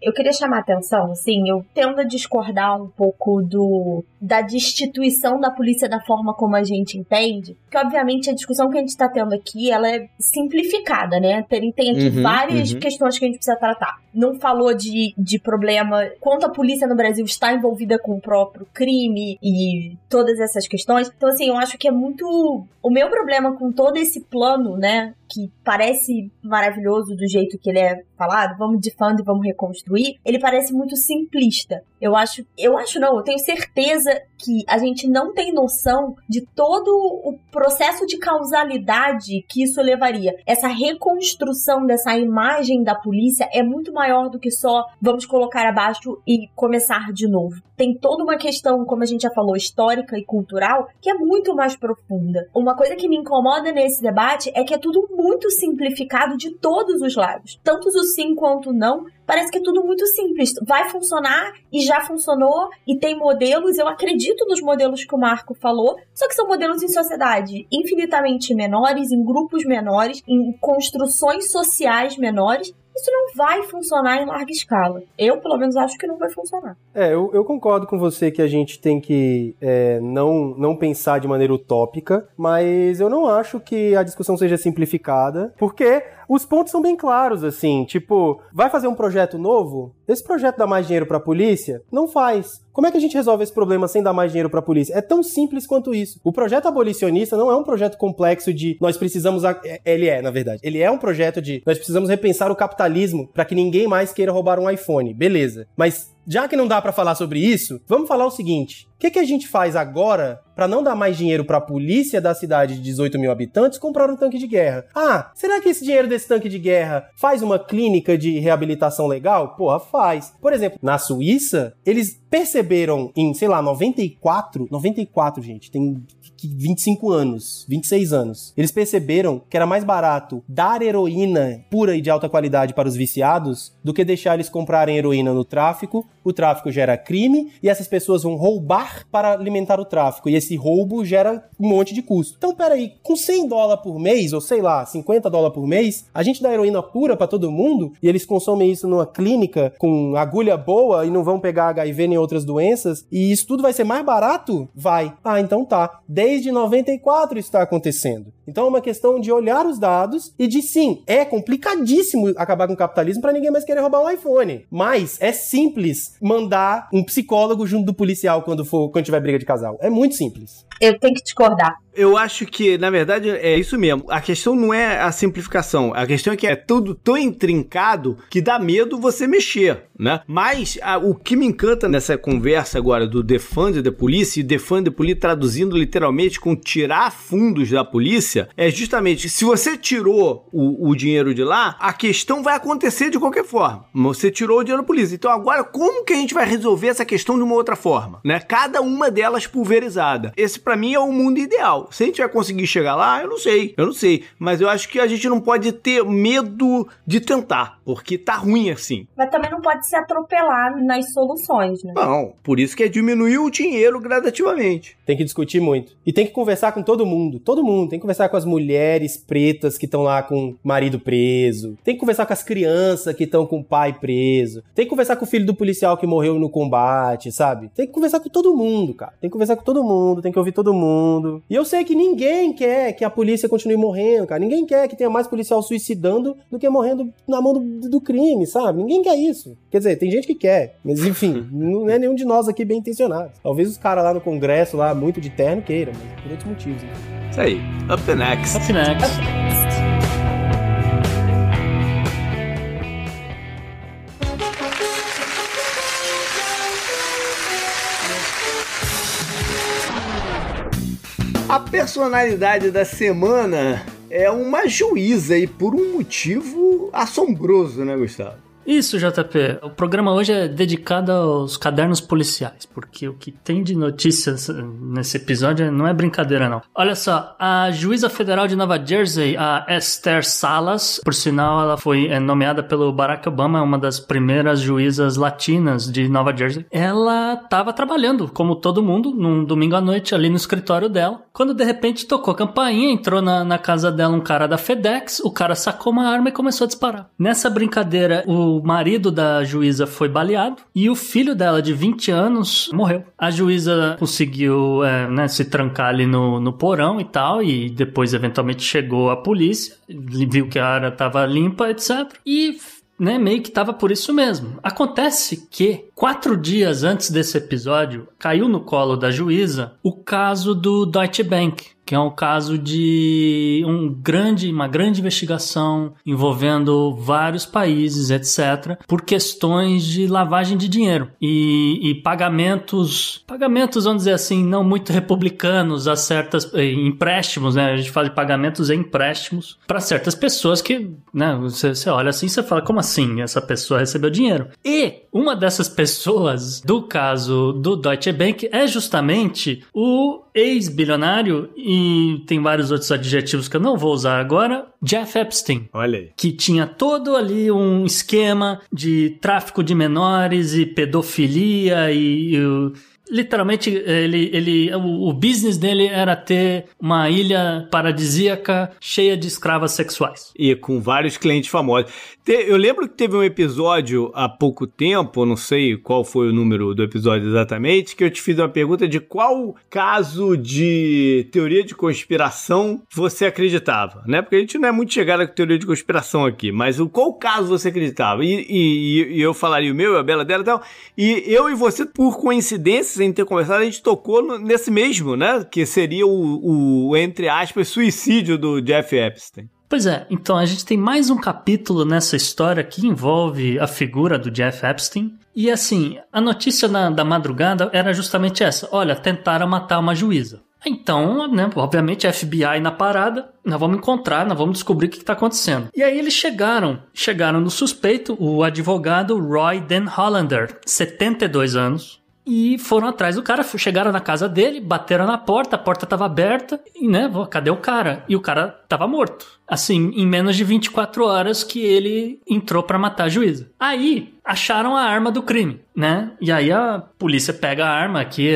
eu queria chamar a atenção, assim, eu tendo a discordar um pouco do da destituição da polícia da forma como a gente entende, que obviamente a discussão que a gente está tendo aqui, ela é simplificada, né? Tem, tem aqui uhum, várias uhum. questões que a gente precisa tratar. Não falou de, de problema quanto a polícia no Brasil está envolvida com o próprio crime e todas essas questões. Então, assim, eu acho que é muito... O meu problema com todo esse plano, né, que parece maravilhoso do jeito que ele é falado, vamos de fundo e vamos reconstruir, ele parece muito simplista. Eu acho, eu acho não, eu tenho certeza que a gente não tem noção de todo o processo de causalidade que isso levaria. Essa reconstrução dessa imagem da polícia é muito maior do que só vamos colocar abaixo e começar de novo. Tem toda uma questão, como a gente já falou, histórica e cultural, que é muito mais profunda. Uma coisa que me incomoda nesse debate é que é tudo muito simplificado de todos os lados. Tanto o sim quanto o não. Parece que é tudo muito simples. Vai funcionar e já funcionou e tem modelos. Eu acredito nos modelos que o Marco falou, só que são modelos em sociedade infinitamente menores, em grupos menores, em construções sociais menores isso não vai funcionar em larga escala. Eu, pelo menos, acho que não vai funcionar. É, eu, eu concordo com você que a gente tem que é, não, não pensar de maneira utópica, mas eu não acho que a discussão seja simplificada, porque os pontos são bem claros, assim. Tipo, vai fazer um projeto novo? Esse projeto dá mais dinheiro pra polícia? Não faz. Como é que a gente resolve esse problema sem dar mais dinheiro para a polícia? É tão simples quanto isso. O projeto abolicionista não é um projeto complexo de nós precisamos. A... É, ele é, na verdade. Ele é um projeto de nós precisamos repensar o capitalismo para que ninguém mais queira roubar um iPhone. Beleza. Mas já que não dá para falar sobre isso, vamos falar o seguinte: que, que a gente faz agora para não dar mais dinheiro para a polícia da cidade de 18 mil habitantes comprar um tanque de guerra? Ah, será que esse dinheiro desse tanque de guerra faz uma clínica de reabilitação legal? Porra, faz. Por exemplo, na Suíça, eles perceberam em, sei lá, 94, 94, gente, tem 25 anos, 26 anos. Eles perceberam que era mais barato dar heroína pura e de alta qualidade para os viciados do que deixar eles comprarem heroína no tráfico. O tráfico gera crime e essas pessoas vão roubar para alimentar o tráfico. E esse roubo gera um monte de custo. Então, peraí, com 100 dólares por mês, ou sei lá, 50 dólares por mês, a gente dá heroína pura para todo mundo e eles consomem isso numa clínica com agulha boa e não vão pegar HIV nem outras doenças e isso tudo vai ser mais barato? Vai. Ah, então tá. Desde 94 isso está acontecendo. Então é uma questão de olhar os dados e de sim, é complicadíssimo acabar com o capitalismo para ninguém mais querer roubar um iPhone. Mas é simples mandar um psicólogo junto do policial quando for quando tiver briga de casal. É muito simples. Eu tenho que discordar. Eu acho que, na verdade, é isso mesmo. A questão não é a simplificação. A questão é que é tudo tão intrincado que dá medo você mexer, né? Mas a, o que me encanta nessa conversa agora do defund da polícia e defund da polícia traduzindo literalmente com tirar fundos da polícia é justamente se você tirou o, o dinheiro de lá, a questão vai acontecer de qualquer forma. Você tirou o dinheiro da polícia. Então agora como que a gente vai resolver essa questão de uma outra forma, né? Cada uma delas pulverizada. Esse para mim é o mundo ideal. Se a gente vai conseguir chegar lá, eu não sei, eu não sei. Mas eu acho que a gente não pode ter medo de tentar, porque tá ruim assim. Mas também não pode se atropelar nas soluções, né? Não, por isso que é diminuir o dinheiro gradativamente. Tem que discutir muito. E tem que conversar com todo mundo. Todo mundo. Tem que conversar com as mulheres pretas que estão lá com o marido preso. Tem que conversar com as crianças que estão com o pai preso. Tem que conversar com o filho do policial que morreu no combate, sabe? Tem que conversar com todo mundo, cara. Tem que conversar com todo mundo, tem que ouvir todo mundo. E eu sei que ninguém quer que a polícia continue morrendo, cara. Ninguém quer que tenha mais policial suicidando do que morrendo na mão do, do crime, sabe? Ninguém quer isso. Quer dizer, tem gente que quer, mas enfim, [LAUGHS] não é nenhum de nós aqui bem intencionado. Talvez os caras lá no Congresso, lá, muito de terno, queiram, mas por outros motivos. Né? Isso aí. Up the next. Up next. Up next. A personalidade da semana é uma juíza e por um motivo assombroso, né, Gustavo? Isso, JP. O programa hoje é dedicado aos cadernos policiais, porque o que tem de notícias nesse episódio não é brincadeira, não. Olha só, a juíza federal de Nova Jersey, a Esther Salas, por sinal, ela foi é, nomeada pelo Barack Obama, uma das primeiras juízas latinas de Nova Jersey. Ela estava trabalhando, como todo mundo, num domingo à noite ali no escritório dela, quando de repente tocou a campainha, entrou na, na casa dela um cara da FedEx, o cara sacou uma arma e começou a disparar. Nessa brincadeira, o o marido da juíza foi baleado e o filho dela, de 20 anos, morreu. A juíza conseguiu é, né, se trancar ali no, no porão e tal, e depois eventualmente chegou a polícia, viu que a área estava limpa, etc. E né, meio que tava por isso mesmo. Acontece que, quatro dias antes desse episódio, caiu no colo da juíza o caso do Deutsche Bank que é um caso de um grande, uma grande investigação envolvendo vários países, etc., por questões de lavagem de dinheiro e, e pagamentos, pagamentos, vamos dizer assim, não muito republicanos a certas eh, empréstimos, né? A gente fala de pagamentos e empréstimos para certas pessoas que, né? Você, você olha assim, você fala como assim essa pessoa recebeu dinheiro? E uma dessas pessoas do caso do Deutsche Bank é justamente o ex-bilionário e e tem vários outros adjetivos que eu não vou usar agora. Jeff Epstein. Olha aí. Que tinha todo ali um esquema de tráfico de menores e pedofilia e, e literalmente ele, ele o, o, business dele era ter uma ilha paradisíaca cheia de escravas sexuais e com vários clientes famosos eu lembro que teve um episódio há pouco tempo, não sei qual foi o número do episódio exatamente, que eu te fiz uma pergunta de qual caso de teoria de conspiração você acreditava, né? Porque a gente não é muito chegado com teoria de conspiração aqui, mas o qual caso você acreditava? E, e, e eu falaria o meu, a Bela dela e tal. E eu e você, por coincidência, sem ter conversado, a gente tocou nesse mesmo, né? Que seria o, o entre aspas, suicídio do Jeff Epstein. Pois é, então a gente tem mais um capítulo nessa história que envolve a figura do Jeff Epstein. E assim, a notícia na, da madrugada era justamente essa: olha, tentaram matar uma juíza. Então, né, obviamente, FBI na parada, nós vamos encontrar, nós vamos descobrir o que está acontecendo. E aí eles chegaram, chegaram no suspeito, o advogado Roy Den Hollander, 72 anos, e foram atrás do cara, chegaram na casa dele, bateram na porta, a porta estava aberta, e né, cadê o cara? E o cara estava morto. Assim, em menos de 24 horas que ele entrou para matar a juíza. Aí, acharam a arma do crime, né? E aí a polícia pega a arma que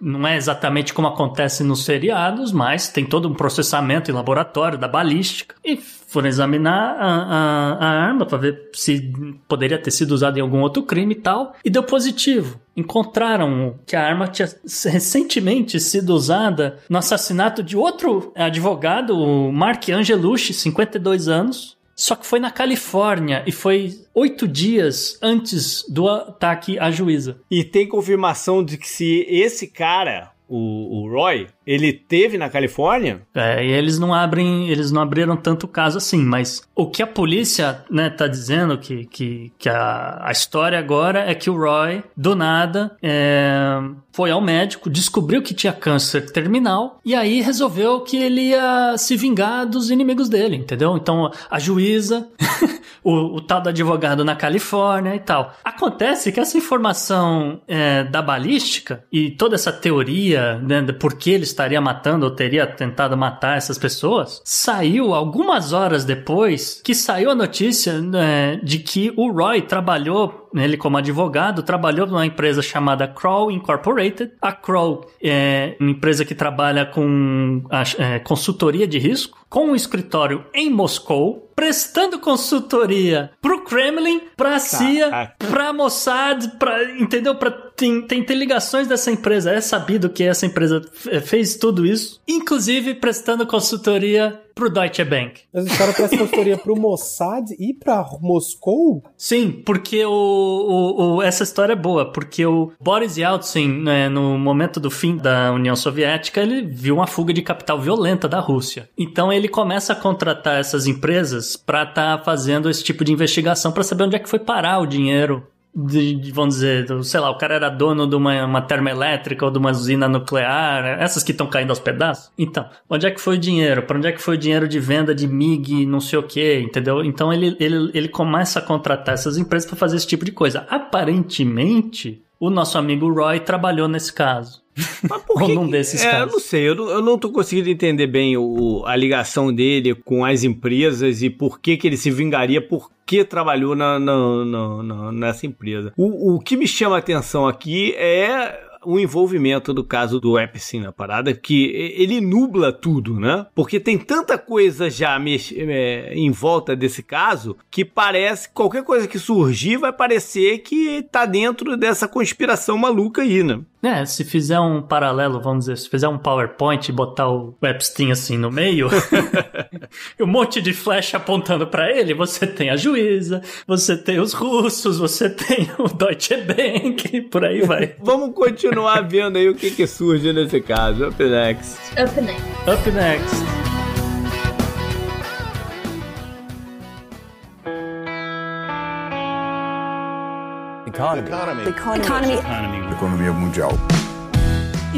não é exatamente como acontece nos seriados, mas tem todo um processamento em laboratório da balística e foram examinar a, a, a arma para ver se poderia ter sido usada em algum outro crime e tal, e deu positivo. Encontraram que a arma tinha recentemente sido usada no assassinato de outro advogado, o Mark Angelucci, 52 anos, só que foi na Califórnia e foi oito dias antes do ataque à juíza. E tem confirmação de que se esse cara, o, o Roy, ele teve na Califórnia? É, e eles não abrem, eles não abriram tanto caso assim, mas o que a polícia, né, tá dizendo que, que, que a, a história agora é que o Roy, do nada, é, foi ao médico, descobriu que tinha câncer terminal e aí resolveu que ele ia se vingar dos inimigos dele, entendeu? Então a juíza, [LAUGHS] o, o, tal do advogado na Califórnia e tal. Acontece que essa informação é, da balística e toda essa teoria né, de por que eles estaria matando ou teria tentado matar essas pessoas, saiu algumas horas depois que saiu a notícia né, de que o Roy trabalhou ele como advogado, trabalhou numa empresa chamada Crow Incorporated. A Crow é uma empresa que trabalha com a, é, consultoria de risco, com um escritório em Moscou, prestando consultoria pro Kremlin, pra CIA, pra Mossad, pra, entendeu? Pra, tem, tem, tem ligações dessa empresa. É sabido que essa empresa fez tudo isso, inclusive prestando consultoria pro Deutsche Bank. Mas os caras prestam consultoria pro [LAUGHS] Mossad e pra Moscou? Sim, porque o, o, o, essa história é boa, porque o Boris Yeltsin, né, no momento do fim da União Soviética, ele viu uma fuga de capital violenta da Rússia. Então ele começa a contratar essas empresas para estar tá fazendo esse tipo de investigação para saber onde é que foi parar o dinheiro de, de, vamos dizer, sei lá, o cara era dono de uma, uma termoelétrica ou de uma usina nuclear, essas que estão caindo aos pedaços. Então, onde é que foi o dinheiro? Para onde é que foi o dinheiro de venda de MIG, não sei o que, entendeu? Então ele, ele, ele começa a contratar essas empresas para fazer esse tipo de coisa. Aparentemente, o nosso amigo Roy trabalhou nesse caso. Mas por [LAUGHS] que, um desses é, casos. Eu não sei, eu não, eu não tô conseguindo entender bem o, a ligação dele com as empresas e por que, que ele se vingaria por que trabalhou na, na, na, nessa empresa. O, o que me chama a atenção aqui é o envolvimento do caso do Epstein na parada, que ele nubla tudo, né? Porque tem tanta coisa já é, em volta desse caso que parece qualquer coisa que surgir vai parecer que tá dentro dessa conspiração maluca aí, né? É, se fizer um paralelo, vamos dizer, se fizer um PowerPoint e botar o Epstein assim no meio, [LAUGHS] um monte de flecha apontando para ele, você tem a juíza, você tem os russos, você tem o Deutsche Bank, por aí vai. [LAUGHS] Vamos continuar vendo aí o que, que surge nesse caso. Up next. Up next. Up next. Economy. Economy. Economy. Economia mundial.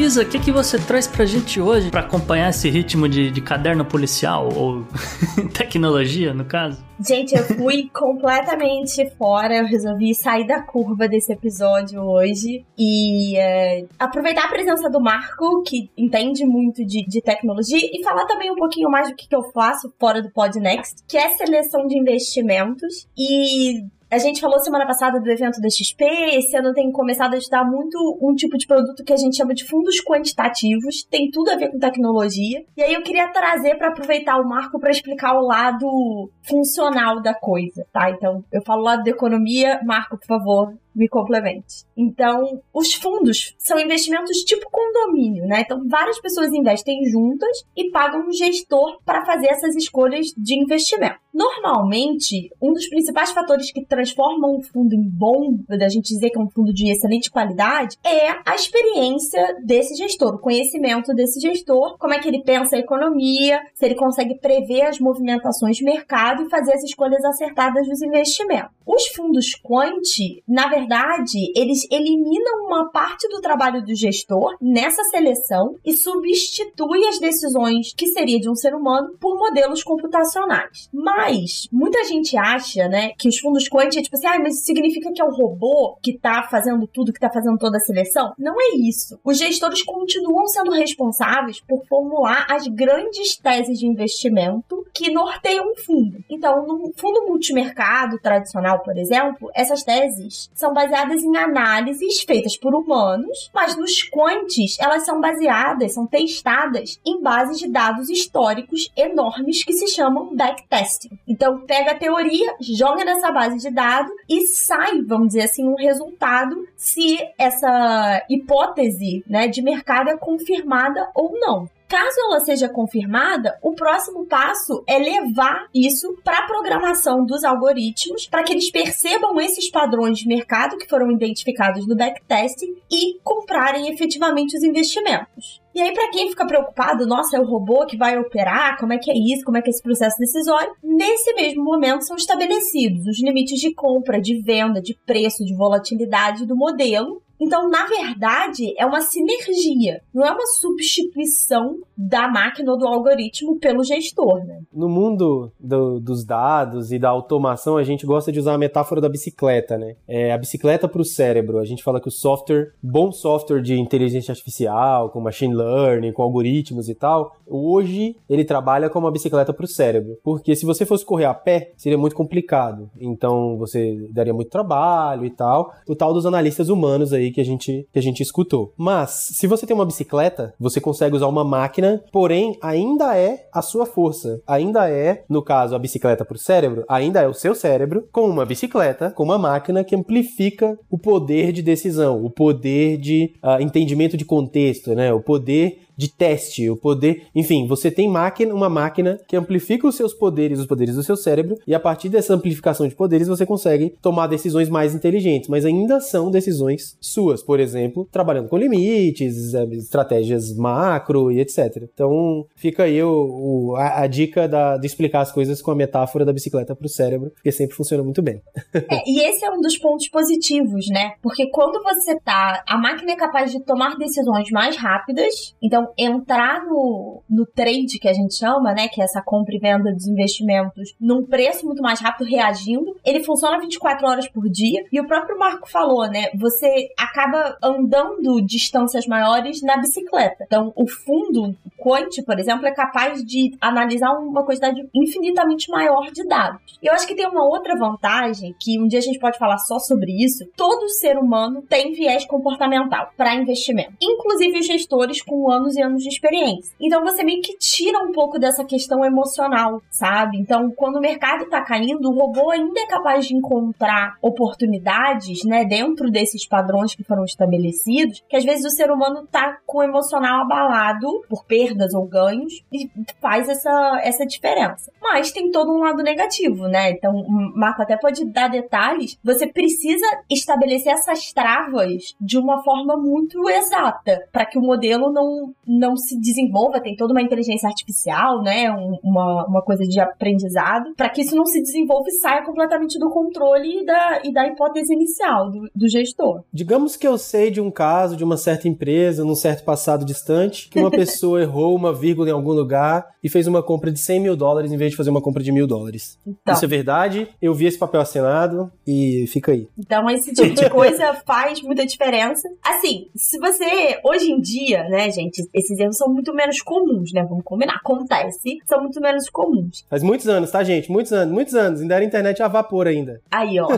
Isa, o que, que você traz pra gente hoje para acompanhar esse ritmo de, de caderno policial ou [LAUGHS] tecnologia, no caso? Gente, eu fui completamente fora. Eu resolvi sair da curva desse episódio hoje e é, aproveitar a presença do Marco, que entende muito de, de, tecnologia, e falar também um pouquinho mais do que, que eu faço fora do Podnext, que é seleção de investimentos. E a gente falou semana passada do evento da XP, esse ano tem começado a estudar muito um tipo de produto que a gente chama de fundos quantitativos, tem tudo a ver com tecnologia. E aí eu queria trazer para aproveitar o Marco para explicar o lado funcional da coisa, tá? Então, eu falo lado da economia, Marco, por favor, me complemente. Então, os fundos são investimentos tipo condomínio, né? Então, várias pessoas investem juntas e pagam um gestor para fazer essas escolhas de investimento. Normalmente, um dos principais fatores que transformam um fundo em bom, da gente dizer que é um fundo de excelente qualidade, é a experiência desse gestor, o conhecimento desse gestor, como é que ele pensa a economia, se ele consegue prever as movimentações de mercado e fazer as escolhas acertadas dos investimentos. Os fundos quant, na verdade, verdade, eles eliminam uma parte do trabalho do gestor nessa seleção e substitui as decisões que seria de um ser humano por modelos computacionais. Mas muita gente acha, né, que os fundos quant é tipo assim, ah, mas isso significa que é o robô que tá fazendo tudo, que tá fazendo toda a seleção? Não é isso. Os gestores continuam sendo responsáveis por formular as grandes teses de investimento que norteiam um fundo. Então, no fundo multimercado tradicional, por exemplo, essas teses são baseadas em análises feitas por humanos, mas nos quantes elas são baseadas, são testadas em bases de dados históricos enormes que se chamam backtesting. Então, pega a teoria, joga nessa base de dados e sai, vamos dizer assim, um resultado se essa hipótese né, de mercado é confirmada ou não. Caso ela seja confirmada, o próximo passo é levar isso para a programação dos algoritmos, para que eles percebam esses padrões de mercado que foram identificados no backtesting e comprarem efetivamente os investimentos. E aí, para quem fica preocupado, nossa, é o robô que vai operar, como é que é isso, como é que é esse processo decisório, nesse mesmo momento são estabelecidos os limites de compra, de venda, de preço, de volatilidade do modelo, então, na verdade, é uma sinergia, não é uma substituição da máquina ou do algoritmo pelo gestor, né? No mundo do, dos dados e da automação, a gente gosta de usar a metáfora da bicicleta, né? É a bicicleta para o cérebro. A gente fala que o software, bom software de inteligência artificial, com machine learning, com algoritmos e tal, hoje ele trabalha como uma bicicleta para o cérebro. Porque se você fosse correr a pé, seria muito complicado. Então, você daria muito trabalho e tal. O tal dos analistas humanos aí que a gente, que a gente escutou. Mas, se você tem uma bicicleta, você consegue usar uma máquina, porém, ainda é a sua força. Ainda é, no caso, a bicicleta para o cérebro, ainda é o seu cérebro com uma bicicleta, com uma máquina que amplifica o poder de decisão, o poder de uh, entendimento de contexto, né? O poder de teste, o poder, enfim, você tem máquina, uma máquina que amplifica os seus poderes, os poderes do seu cérebro, e a partir dessa amplificação de poderes você consegue tomar decisões mais inteligentes, mas ainda são decisões suas, por exemplo, trabalhando com limites, estratégias macro e etc. Então, fica aí o, o a, a, dica da, de explicar as coisas com a metáfora da bicicleta para o cérebro, porque sempre funciona muito bem. É, e esse é um dos pontos positivos, né? Porque quando você tá, a máquina é capaz de tomar decisões mais rápidas, então entrar no, no trade que a gente chama, né, que é essa compra e venda dos investimentos, num preço muito mais rápido, reagindo. Ele funciona 24 horas por dia. E o próprio Marco falou, né, você acaba andando distâncias maiores na bicicleta. Então, o fundo Quant, por exemplo, é capaz de analisar uma quantidade infinitamente maior de dados. Eu acho que tem uma outra vantagem, que um dia a gente pode falar só sobre isso. Todo ser humano tem viés comportamental para investimento, inclusive os gestores com anos e anos de experiência. Então você meio que tira um pouco dessa questão emocional, sabe? Então, quando o mercado tá caindo, o robô ainda é capaz de encontrar oportunidades, né, dentro desses padrões que foram estabelecidos, que às vezes o ser humano tá com o emocional abalado por perdas ou ganhos e faz essa, essa diferença. Mas tem todo um lado negativo, né? Então, o Marco até pode dar detalhes. Você precisa estabelecer essas travas de uma forma muito exata para que o modelo não não se desenvolva, tem toda uma inteligência artificial, né, um, uma, uma coisa de aprendizado, para que isso não se desenvolva e saia completamente do controle e da, e da hipótese inicial do, do gestor. Digamos que eu sei de um caso de uma certa empresa, num certo passado distante, que uma [LAUGHS] pessoa errou uma vírgula em algum lugar e fez uma compra de 100 mil dólares em vez de fazer uma compra de mil dólares. Então. Isso é verdade, eu vi esse papel assinado e fica aí. Então, esse tipo de coisa faz muita diferença. Assim, se você, hoje em dia, né, gente, esses erros são muito menos comuns, né? Vamos combinar. Acontece, são muito menos comuns. Faz muitos anos, tá, gente? Muitos anos, muitos anos. Ainda era internet a vapor ainda. Aí, ó.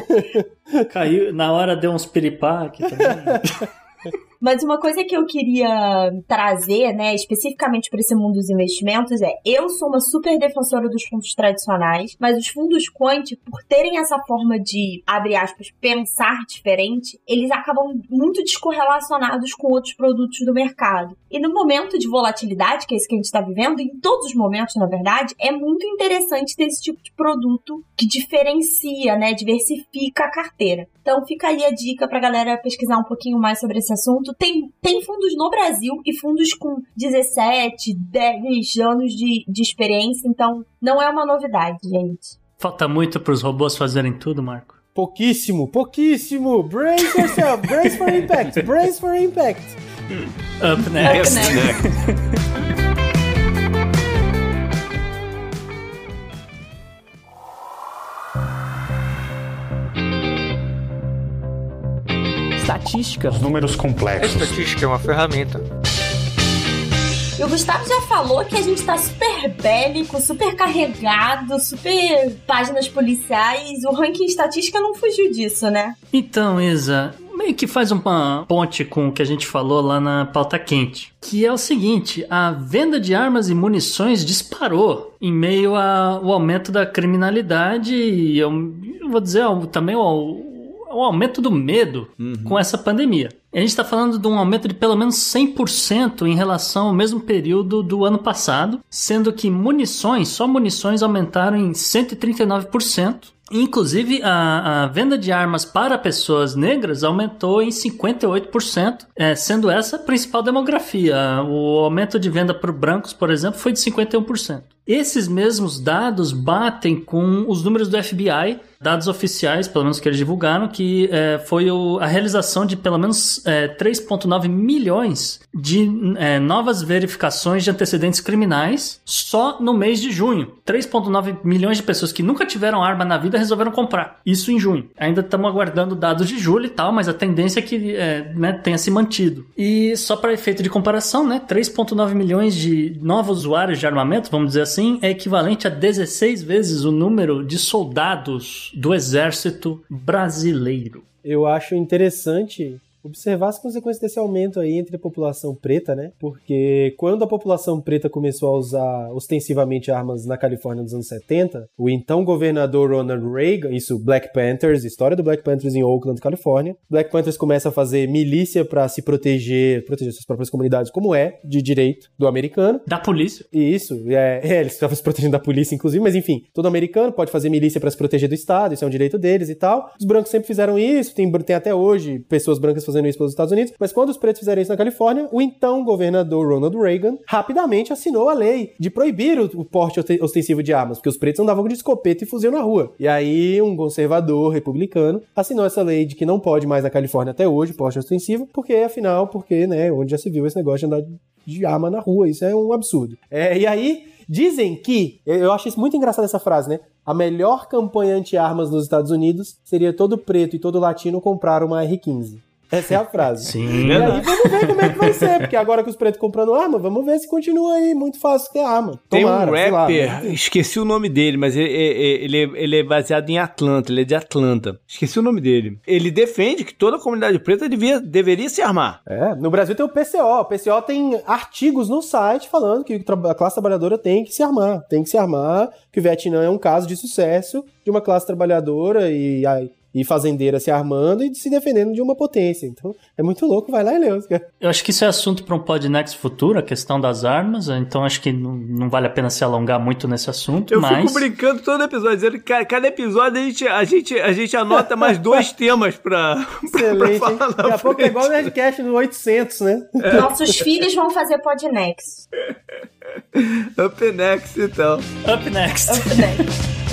[LAUGHS] Caiu, na hora deu uns piripaque também. [LAUGHS] Mas uma coisa que eu queria trazer, né, especificamente para esse mundo dos investimentos é: eu sou uma super defensora dos fundos tradicionais, mas os fundos quant, por terem essa forma de, abre aspas, pensar diferente, eles acabam muito descorrelacionados com outros produtos do mercado. E no momento de volatilidade, que é esse que a gente está vivendo, em todos os momentos, na verdade, é muito interessante ter esse tipo de produto que diferencia, né, diversifica a carteira. Então fica aí a dica para galera pesquisar um pouquinho mais sobre esse assunto tem, tem fundos no Brasil e fundos com 17, 10 anos de, de experiência, então não é uma novidade, gente. Falta muito para os robôs fazerem tudo, Marco. Pouquíssimo, pouquíssimo. Brace yourself, brace for impact, brace for impact. Up next. Up next. Estatística. Os números A complexos. estatística é uma ferramenta. E o Gustavo já falou que a gente tá super bélico, super carregado, super páginas policiais. O ranking estatística não fugiu disso, né? Então, Isa, meio que faz uma ponte com o que a gente falou lá na pauta quente. Que é o seguinte: a venda de armas e munições disparou em meio ao aumento da criminalidade e eu, eu vou dizer também ao, ao aumento do medo com essa pandemia. A gente está falando de um aumento de pelo menos 100% em relação ao mesmo período do ano passado, sendo que munições, só munições aumentaram em 139%. Inclusive, a, a venda de armas para pessoas negras aumentou em 58%, é, sendo essa a principal demografia. O aumento de venda para brancos, por exemplo, foi de 51%. Esses mesmos dados batem com os números do FBI, dados oficiais, pelo menos que eles divulgaram, que é, foi o- a realização de pelo menos é, 3,9 milhões de é, novas verificações de antecedentes criminais só no mês de junho. 3,9 milhões de pessoas que nunca tiveram arma na vida resolveram comprar. Isso em junho. Ainda estamos aguardando dados de julho e tal, mas a tendência é que é, né, tenha se mantido. E só para efeito de comparação, né, 3,9 milhões de novos usuários de armamento, vamos dizer assim, é equivalente a 16 vezes o número de soldados do exército brasileiro. Eu acho interessante observar as consequências desse aumento aí entre a população preta, né? Porque quando a população preta começou a usar ostensivamente armas na Califórnia nos anos 70, o então governador Ronald Reagan, isso Black Panthers, história do Black Panthers em Oakland, Califórnia. Black Panthers começa a fazer milícia para se proteger, proteger suas próprias comunidades, como é de direito do americano. Da polícia. Isso, é, [LAUGHS] é, eles estavam se protegendo da polícia, inclusive, mas enfim, todo americano pode fazer milícia para se proteger do Estado, isso é um direito deles e tal. Os brancos sempre fizeram isso, tem, tem até hoje pessoas brancas fazendo isso pelos Estados Unidos, mas quando os pretos fizeram isso na Califórnia, o então governador Ronald Reagan rapidamente assinou a lei de proibir o, o porte oste- ostensivo de armas, porque os pretos andavam de escopeta e fuzil na rua. E aí, um conservador republicano assinou essa lei de que não pode mais na Califórnia até hoje porte ostensivo, porque afinal, porque, né, onde já se viu esse negócio de andar de arma na rua, isso é um absurdo. É, e aí, dizem que, eu acho isso muito engraçado essa frase, né? A melhor campanha anti-armas nos Estados Unidos seria todo preto e todo latino comprar uma R-15. Essa é a frase. Sim. E aí vamos ver como é que vai [LAUGHS] ser, porque agora que os pretos comprando arma, vamos ver se continua aí muito fácil ter arma. Tem Tomara, um sei lá, rapper, né? esqueci o nome dele, mas ele, ele, ele- ele é baseado em Atlanta, ele é de Atlanta. Esqueci o nome dele. Ele defende que toda a comunidade preta devia, deveria se armar. É, no Brasil tem o PCO. O PCO tem artigos no site falando que a classe trabalhadora tem que se armar. Tem que se armar, que o Vietnã é um caso de sucesso de uma classe trabalhadora e, e fazendeira se armando e se defendendo de uma potência. Então, é muito louco, vai lá e lê. cara. Eu acho que isso é assunto para um Podnext futuro, a questão das armas, então acho que não, não vale a pena se alongar muito nesse assunto, Eu mas... fico brincando todo episódio, dizendo que ca- cada episódio a gente, a gente, a gente anota mais dois [LAUGHS] temas hein? falar Daqui a pouco é igual o Nerdcast no 800, né? Nossos filhos vão fazer podnext. [LAUGHS] Up next, então. Up next.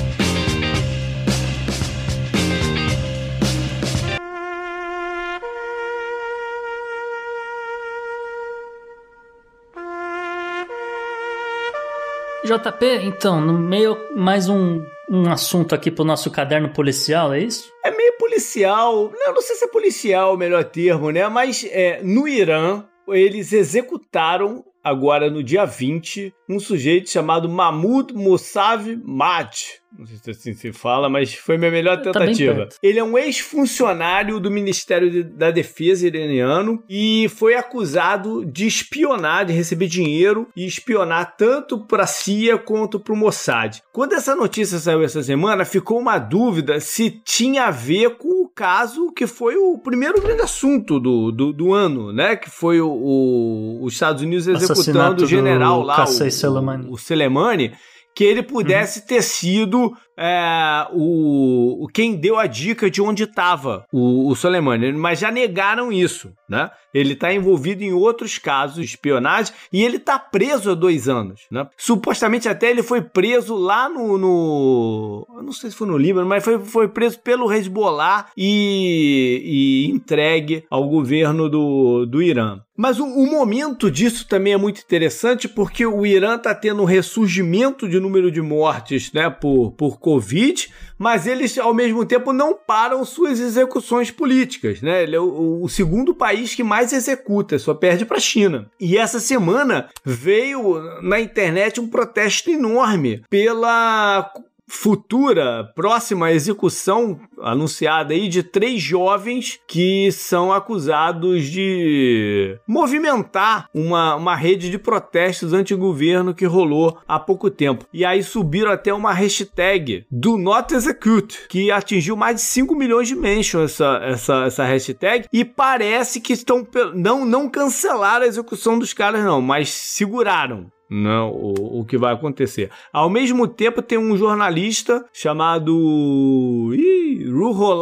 JP, então, no meio mais um, um assunto aqui pro nosso caderno policial, é isso? É meio policial. Eu não sei se é policial o melhor termo, né? Mas é, no Irã, eles executaram, agora no dia 20, um sujeito chamado Mahmoud Mousavi Maj. Não sei se assim se fala, mas foi minha melhor Tá tentativa. Ele é um ex-funcionário do Ministério de- da Defesa iraniano e foi acusado de espionar, de receber dinheiro e espionar tanto para a CIA quanto para o Mossad. Quando essa notícia saiu essa semana, ficou uma dúvida se tinha a ver com o caso que foi o primeiro grande assunto do, do, do ano, né? Que foi o, o- os Estados Unidos executando o general do lá, Soleimani. o, Soleimani, que ele pudesse ter sido é, o, quem deu a dica de onde estava o, o Soleimani, mas já negaram isso, né? Ele está envolvido em outros casos de espionagem e ele está preso há dois anos, né? Supostamente até ele foi preso lá no, no não sei se foi no Líbano, mas foi, foi preso pelo Hezbollah e, e entregue ao governo do, do Irã. Mas o, o momento disso também é muito interessante porque o Irã está tendo um ressurgimento de número de mortes né, por, por Covid, mas eles, ao mesmo tempo, não param suas execuções políticas. Né? Ele é o, o segundo país que mais executa, só perde para a China. E essa semana veio na internet um protesto enorme pela futura próxima execução anunciada aí de três jovens que são acusados de movimentar uma, uma rede de protestos anti-governo que rolou há pouco tempo. E aí subiram até uma hashtag do Not Execute, que atingiu mais de 5 milhões de mentions essa, essa, essa hashtag. E parece que estão. Não, não cancelaram a execução dos caras, não, mas seguraram não, o, o que vai acontecer. Ao mesmo tempo, tem um jornalista chamado Ih,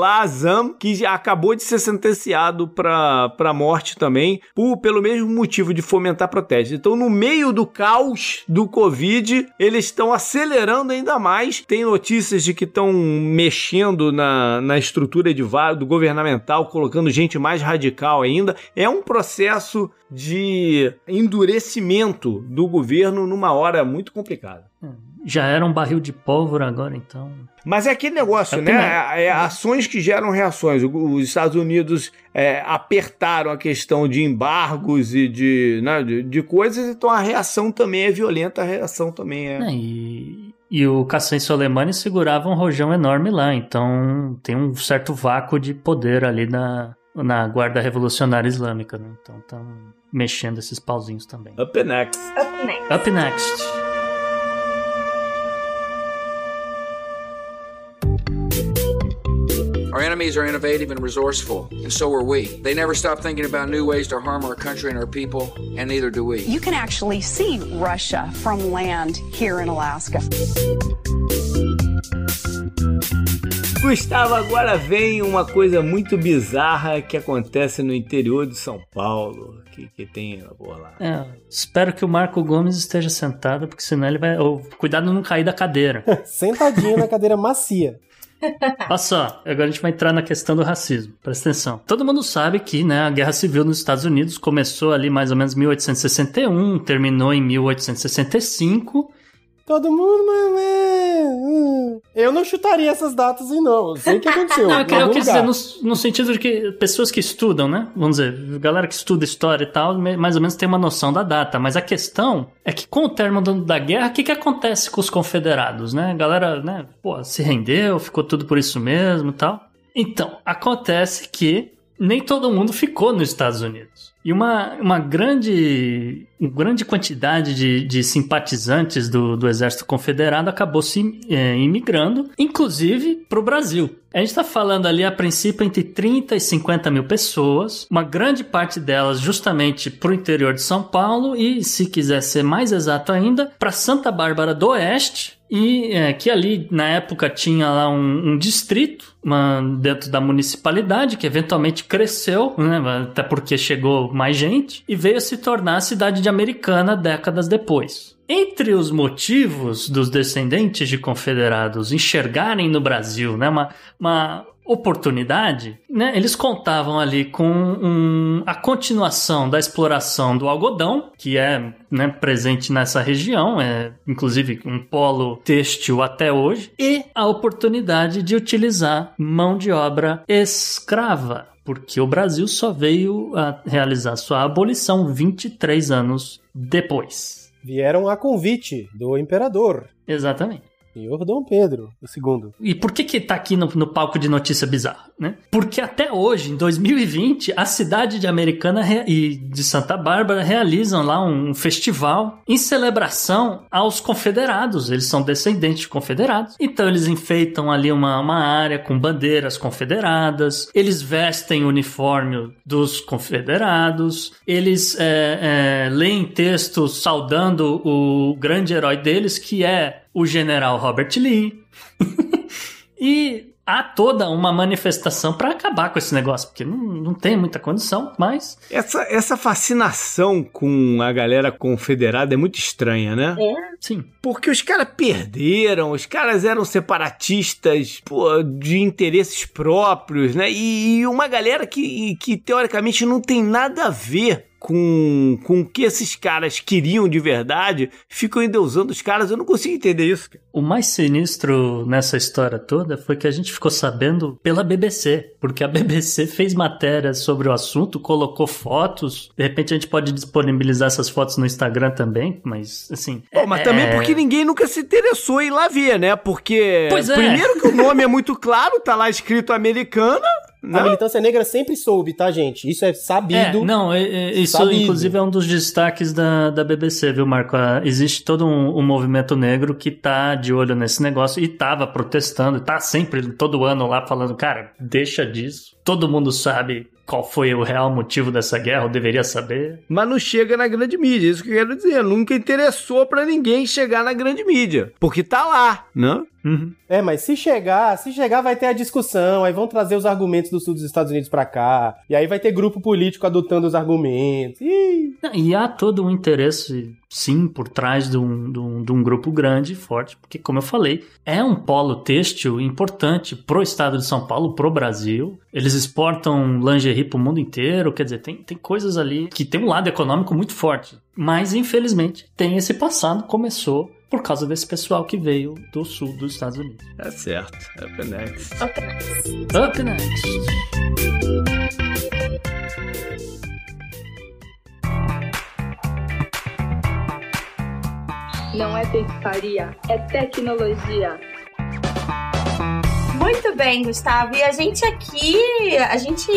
Azam, que acabou de ser sentenciado para a morte também, por, pelo mesmo motivo de fomentar protestos. Então, no meio do caos do Covid, eles estão acelerando ainda mais. Tem notícias de que estão mexendo na, na estrutura de do governamental, colocando gente mais radical ainda. É um processo de endurecimento do governo numa hora muito complicada. Já era um barril de pólvora agora, então. Mas é aquele negócio, É né? É, é ações que geram reações. Os Estados Unidos é, apertaram a questão de embargos e de, né, de, de coisas, então a reação também é violenta, a reação também é. É, e, e o Qassem Soleimani segurava um rojão enorme lá, então tem um certo vácuo de poder ali na, na Guarda Revolucionária Islâmica, né? Então mexendo esses pauzinhos também. Up next. Up next. Up next. Our enemies are innovative and resourceful, and so are we. They never stop thinking about new ways to harm our country and our people, and neither do we. You can actually see Russia from land here in Alaska. Gustavo, agora vem uma coisa muito bizarra que acontece no interior de São Paulo, que, que tem por lá. É, espero que o Marco Gomes esteja sentado, porque senão ele vai. ou, cuidado de não cair da cadeira. [LAUGHS] Sentadinho na cadeira macia. Olha só, agora a gente vai entrar na questão do racismo. Presta atenção. Todo mundo sabe que né, a Guerra Civil nos Estados Unidos começou ali mais ou menos em 1861, terminou em 1865. Todo mundo, mas... é, hum. Eu não chutaria essas datas aí, não. Eu sei o que [LAUGHS] aconteceu. Não, eu, quero- dizer no, no sentido de que pessoas que estudam, né? Vamos dizer, galera que estuda história e tal, mais ou menos tem uma noção da data. Mas a questão é que com o término da guerra, o que, que acontece com os confederados, né? A galera, né, pô, se rendeu, ficou tudo por isso mesmo e tal. Então, acontece que nem todo mundo ficou nos Estados Unidos. E uma, uma grande, uma grande quantidade de, de simpatizantes do, do Exército Confederado acabou se é, imigrando, inclusive para o Brasil. A gente está falando ali a princípio entre 30 e 50 mil pessoas, uma grande parte delas justamente para o interior de São Paulo e, se quiser ser mais exato ainda, para Santa Bárbara do Oeste, e é, que ali na época tinha lá um, um distrito uma, dentro da municipalidade que eventualmente cresceu, né, até porque chegou mais gente e veio se tornar a cidade de Americana décadas depois. Entre os motivos dos descendentes de confederados enxergarem no Brasil né, uma, uma oportunidade, né, eles contavam ali com um, a continuação da exploração do algodão, que é né, presente nessa região, é inclusive um polo têxtil até hoje, e a oportunidade de utilizar mão de obra escrava porque o Brasil só veio a realizar sua abolição 23 anos depois. Vieram a convite do imperador. Exatamente. Senhor Dom Pedro II. E por que que tá aqui no, no, palco de notícia bizarra, né? Porque até hoje, em 2020, a cidade de Americana e de Santa Bárbara realizam lá um festival em celebração aos confederados. Eles são descendentes de confederados. Então eles enfeitam ali uma, uma área com bandeiras confederadas. Eles vestem o uniforme dos confederados. Eles é, é, leem textos saudando o grande herói deles, que é o general Robert Lee. [LAUGHS] e há toda uma manifestação para acabar com esse negócio, porque não, não tem muita condição, mas. Essa, essa fascinação com a galera confederada é muito estranha, né? É, sim. Porque os caras perderam, os caras eram separatistas pô, de interesses próprios, né? E, e uma galera que, que teoricamente não tem nada a ver com, com o que esses caras queriam de verdade, ficam endeusando os caras. Eu não consigo entender isso. O mais sinistro nessa história toda foi que a gente ficou sabendo pela BBC, porque a BBC fez matéria sobre o assunto, colocou fotos. De repente a gente pode disponibilizar essas fotos no Instagram também, mas assim. Bom, mas é... também porque ninguém nunca se interessou em lá ver, né? Porque. Pois é. Primeiro que o nome é muito claro, tá lá escrito americana. Não? A militância negra sempre soube, tá, gente? Isso é sabido. É, não, é, é, isso sabido. inclusive é um dos destaques da, da BBC, viu, Marco? Ah, existe todo um, um, movimento negro que tá de olho nesse negócio e tava protestando, tá sempre, todo ano lá falando, cara, deixa disso. Todo mundo sabe qual foi o real motivo dessa guerra, eu deveria saber. Mas não chega na grande mídia, isso que eu quero dizer. Nunca interessou para ninguém chegar na grande mídia. Porque tá lá, né? Uhum. É, mas se chegar, se chegar vai ter a discussão, aí vão trazer os argumentos do sul dos Estados Unidos para cá, e aí vai ter grupo político adotando os argumentos. Ih. E há todo um interesse, sim, por trás de um, de, um, de um grupo grande e forte, porque, como eu falei, é um polo têxtil importante pro estado de São Paulo, pro Brasil. Eles exportam lingerie pro mundo inteiro, quer dizer, tem, tem coisas ali que tem um lado econômico muito forte. Mas, infelizmente, tem esse passado, começou por causa desse pessoal que veio do sul dos Estados Unidos. É certo. Up next. Up next. Up next. Não é pescaria, é tecnologia. Muito bem, Gustavo. E a gente aqui, a gente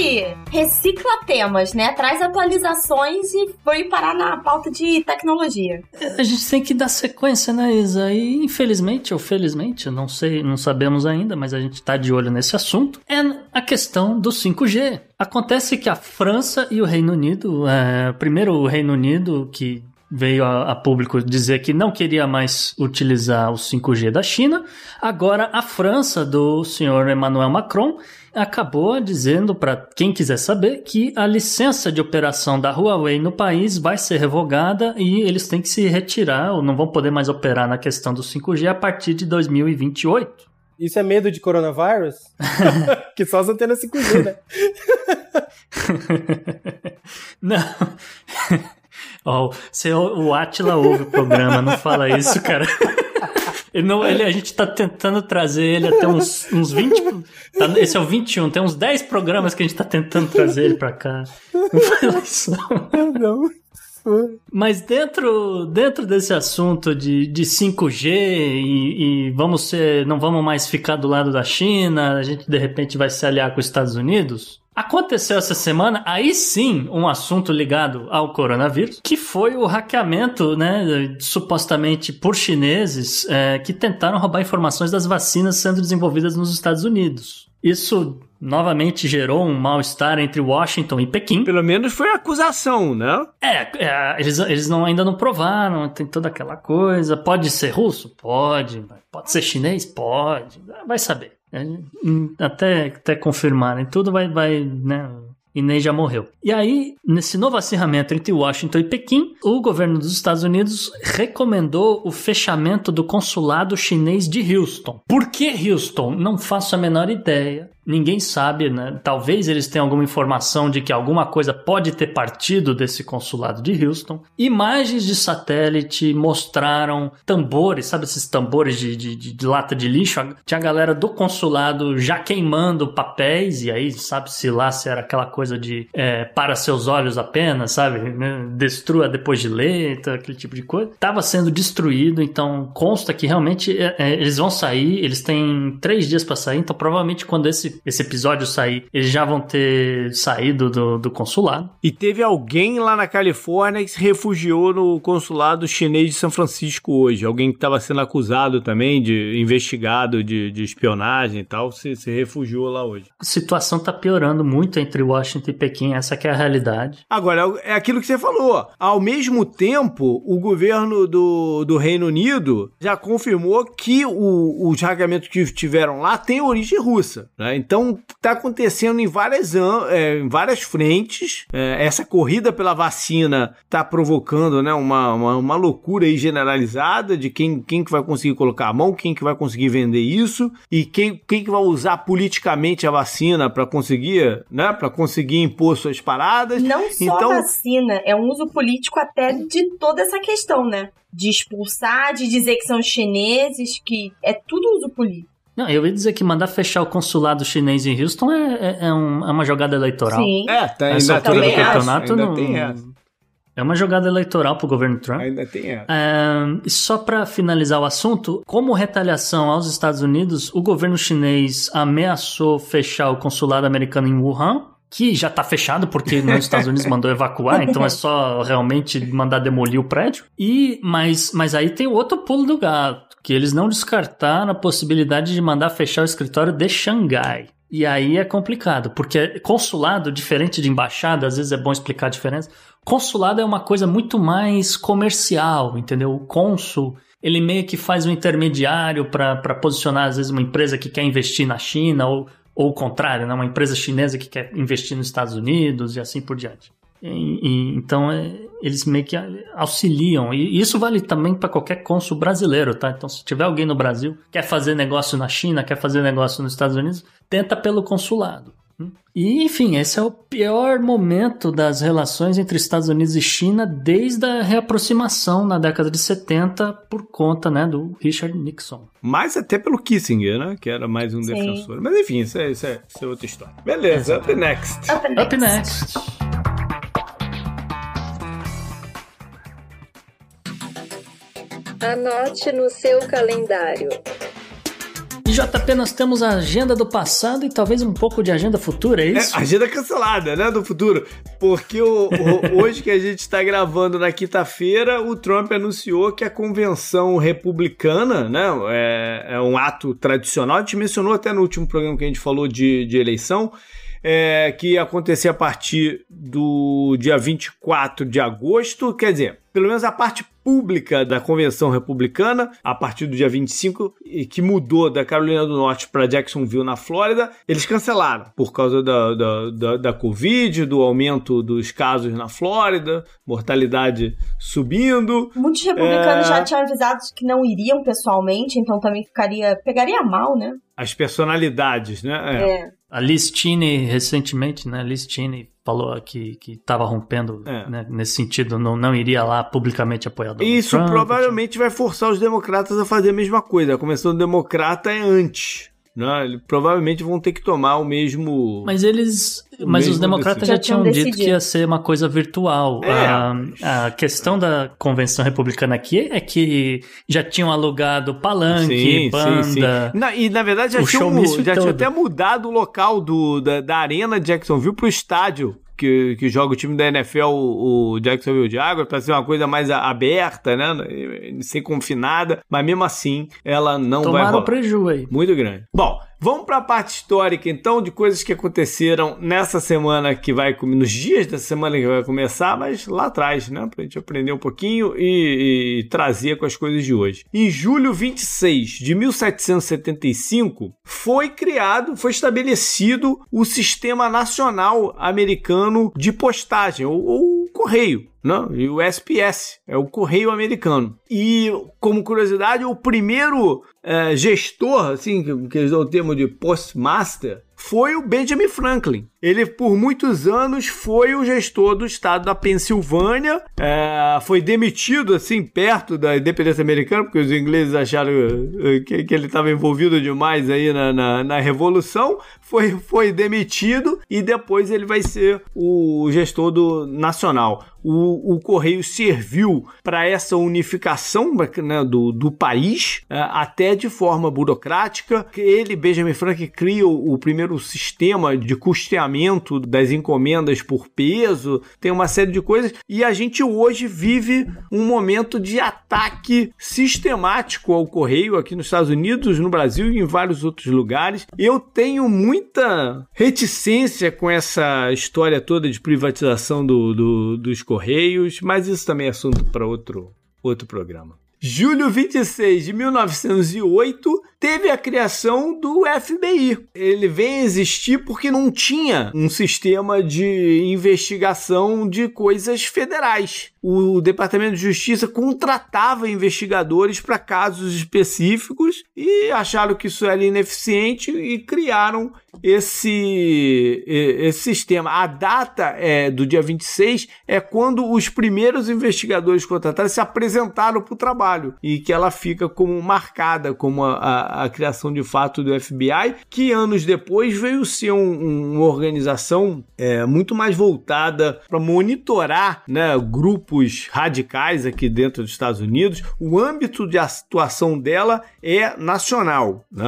recicla temas, né? Traz atualizações e foi parar na pauta de tecnologia. A gente tem que dar sequência, né, Isa? E infelizmente ou felizmente, não sei, não sabemos ainda, mas a gente tá de olho nesse assunto, é a questão do 5G. Acontece que a França e o Reino Unido, é, primeiro o Reino Unido, que veio a, a, público dizer que não queria mais utilizar o 5G da China. Agora, a França, do senhor Emmanuel Macron, acabou dizendo para quem quiser saber que a licença de operação da Huawei no país vai ser revogada e eles têm que se retirar ou não vão poder mais operar na questão do 5G a partir de 2028. Isso é medo de coronavírus? [LAUGHS] que só as antenas 5G, né? [LAUGHS] não. [LAUGHS] Oh, se o Atila ouve o programa, não fala isso, cara. [LAUGHS] Ele não, ele, a gente tá tentando trazer ele até uns, uns 20. Tá, esse é o 21, tem uns 10 programas que a gente tá tentando trazer ele pra cá. Não fala isso. Não. Mas dentro, dentro desse assunto de, de 5G e, e vamos ser, não vamos mais ficar do lado da China, a gente de repente vai se aliar com os Estados Unidos. Aconteceu essa semana, aí sim, um assunto ligado ao coronavírus, que foi o hackeamento, né, supostamente por chineses, é, que tentaram roubar informações das vacinas sendo desenvolvidas nos Estados Unidos. Isso novamente gerou um mal-estar entre Washington e Pequim. Pelo menos foi acusação, né? É, é eles, eles não, ainda não provaram, tem toda aquela coisa. Pode ser russo? Pode. Pode ser chinês? Pode. Vai saber. É, até, até confirmarem tudo, vai, vai né, Inês já morreu. E aí, nesse novo acirramento entre Washington e Pequim, o governo dos Estados Unidos recomendou o fechamento do consulado chinês de Houston. Por que Houston? Não faço a menor ideia. Ninguém sabe, né? Talvez eles tenham alguma informação de que alguma coisa pode ter partido desse consulado de Houston. Imagens de satélite mostraram tambores, sabe esses tambores de, de, de lata de lixo? Tinha a galera do consulado já queimando papéis, e aí sabe-se lá se era aquela coisa de é, para seus olhos apenas, sabe? Né? Destrua depois de ler, aquele tipo de coisa. Tava sendo destruído, então consta que realmente é, é, eles vão sair, eles têm três dias para sair, então provavelmente quando esse esse, episódio sair, eles já vão ter saído do, do consulado. E teve alguém lá na Califórnia que se refugiou no consulado chinês de São Francisco hoje. Alguém que estava sendo acusado também, de investigado de, de espionagem e tal, se, se refugiou lá hoje. A situação está piorando muito entre Washington e Pequim, essa é a realidade. Agora, é aquilo que você falou. Ao mesmo tempo, o governo do, do Reino Unido já confirmou que o, os hackeamentos que tiveram lá têm origem russa. Né? Então, está acontecendo em várias, é, em várias frentes. É, essa corrida pela vacina está provocando né, uma, uma, uma, loucura aí generalizada de quem, quem que vai conseguir colocar a mão, quem que vai conseguir vender isso e quem, quem que vai usar politicamente a vacina para conseguir, né, para conseguir impor suas paradas. Não só então, a vacina, é um uso político até de toda essa questão, né? De expulsar, de dizer que são chineses, que é tudo uso político. Não, eu ia dizer que mandar fechar o consulado chinês em Houston é, é, é, um, é uma jogada eleitoral. Sim. É, tá, ainda Essa altura do campeonato ainda não, tem essa. É uma jogada eleitoral pro governo Trump. Ainda tem essa. É, só para finalizar o assunto, como retaliação aos Estados Unidos, o governo chinês ameaçou fechar o consulado americano em Wuhan, que já tá fechado porque nos Estados Unidos mandou evacuar, [LAUGHS] então é só realmente mandar demolir o prédio. E mas, mas aí tem outro pulo do gato que eles não descartaram a possibilidade de mandar fechar o escritório de Xangai. E aí é complicado, porque consulado, diferente de embaixada, às vezes é bom explicar a diferença. Consulado é uma coisa muito mais comercial, entendeu? O cônsul, ele meio que faz um intermediário para posicionar, às vezes, uma empresa que quer investir na China, ou, ou o contrário, né? uma empresa chinesa que quer investir nos Estados Unidos e assim por diante. E, e, então é, eles meio que auxiliam. E isso vale também para qualquer cônsul brasileiro, tá? Então, se tiver alguém no Brasil quer fazer negócio na China, quer fazer negócio nos Estados Unidos, tenta pelo consulado. E, enfim, esse é o pior momento das relações entre Estados Unidos e China desde a reaproximação na década de 70 por conta né, do Richard Nixon. Mais até pelo Kissinger, né? Que era mais um Sim. defensor. Mas enfim, isso é, isso, é, isso é outra história. Beleza, up next. Up next. Up next. Anote no seu calendário. E JP, nós temos a agenda do passado e talvez um pouco de agenda futura, é isso? É, agenda cancelada, né, do futuro. Porque o, o, hoje que a gente está gravando na quinta-feira, o Trump anunciou que a convenção republicana, né, é, é, um ato tradicional. A gente mencionou até no último programa que a gente falou de, de eleição, é, que ia acontecer a partir do dia 24 de agosto. Quer dizer, pelo menos a parte pública da convenção republicana, a partir do dia 25, e que mudou da Carolina do Norte para Jacksonville, na Flórida, eles cancelaram por causa da, da, da, da, Covid, do aumento dos casos na Flórida, mortalidade subindo. Muitos republicanos é... já tinham avisado que não iriam pessoalmente, então também ficaria. pegaria mal, né? As personalidades, né? É. é. A Liz Cheney, recentemente, né? Liz Cheney falou que estava rompendo é. né, nesse sentido, não, não iria lá publicamente apoiar Donald Isso Trump, provavelmente vai forçar os democratas a fazer a mesma coisa. A convenção democrata é antes Né? Eles provavelmente vão ter que tomar o mesmo. Mas eles. Mas os democratas já, Já tinham tinham dito decidido. que ia ser uma coisa virtual. É. A, a questão da convenção republicana aqui é que já tinham alugado palanque, banda. Na- e na verdade já, tinham, já tinha até mudado o local do, da, da arena de Jacksonville pro estádio. Que, que joga o time da NFL, o, o Jacksonville Jaguars, para ser uma coisa mais aberta, né? Sem confinada, mas mesmo assim ela não vai Tomaram rolar. preju aí. Muito grande. Bom, vamos para a parte histórica então de coisas que aconteceram nessa semana que vai nos dias da semana que vai começar, mas lá atrás, né, pra gente aprender um pouquinho e, e trazer com as coisas de hoje. Em julho 26 de 1775 foi criado, foi estabelecido o Sistema Nacional Americano de Postagem, ou, ou correio. Não, e o SPS, é o Correio Americano. E, como curiosidade, o primeiro eh, gestor, assim, que, que eles dão o termo de postmaster, foi o Benjamin Franklin. Ele, por muitos anos, foi o gestor do estado da Pensilvânia. eh, foi demitido, assim, perto da independência americana, porque os ingleses acharam eh, que, que ele estava envolvido demais aí na, na, na Revolução. Foi, foi demitido e depois ele vai ser o gestor do nacional. O, o Correio serviu para essa unificação né, do, do país, eh, até de forma burocrática. Ele, Benjamin Franklin, cria o, o primeiro sistema de custeamento das encomendas por peso, tem uma série de coisas. E a gente hoje vive um momento de ataque sistemático ao Correio aqui nos Estados Unidos, no Brasil e em vários outros lugares. Eu tenho muita reticência com essa história toda de privatização do, do- dos Correios, mas isso também é assunto para outro, outro programa. Julho 26 de 1908 teve a criação do FBI. Ele vem existir porque não tinha um sistema de investigação de coisas federais. O Departamento de Justiça contratava investigadores para casos específicos e acharam que isso era ineficiente e criaram esse, esse sistema. A data é, do dia 26 é quando os primeiros investigadores contratados se apresentaram para o trabalho e que ela fica como marcada como a, a- a criação de fato do FBI, que anos depois veio ser um- uma organização é, muito mais voltada para monitorar né, grupos radicais aqui dentro dos Estados Unidos. O âmbito de atuação dela é nacional. né?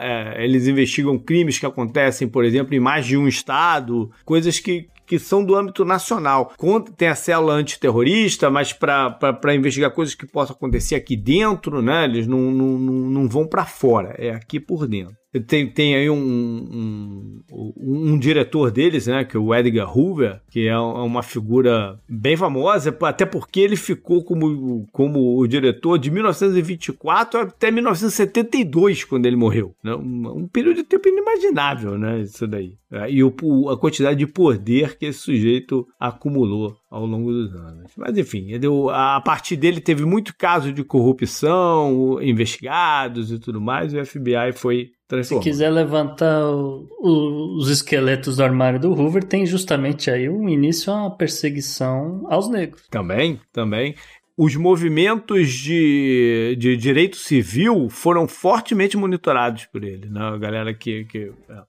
É- é, eles investigam crimes que acontecem, por exemplo, em mais de um estado, coisas que que são do âmbito nacional. Tem a célula antiterrorista, mas para investigar coisas que possam acontecer aqui dentro, né? Eles não, não, não vão para fora, é aqui por dentro. Tem, tem aí um, um, um- diretor deles, né? Que é o Edgar Hoover, que é uma figura bem famosa, até porque ele ficou como, como o diretor de 1924 até 1972, quando ele morreu. Né? Um, um período de tempo inimaginável, né? Isso daí. É, E o, a quantidade de poder que esse sujeito acumulou ao longo dos anos. Mas enfim, a partir dele teve muito caso de corrupção, investigados e tudo mais, e o FBI foi Se quiser levantar o- o- os esqueletos do armário do Hoover, tem justamente aí um início a uma perseguição aos negros. Também, também. Os movimentos de, de direito civil foram fortemente monitorados por ele, né? A galera que. que é.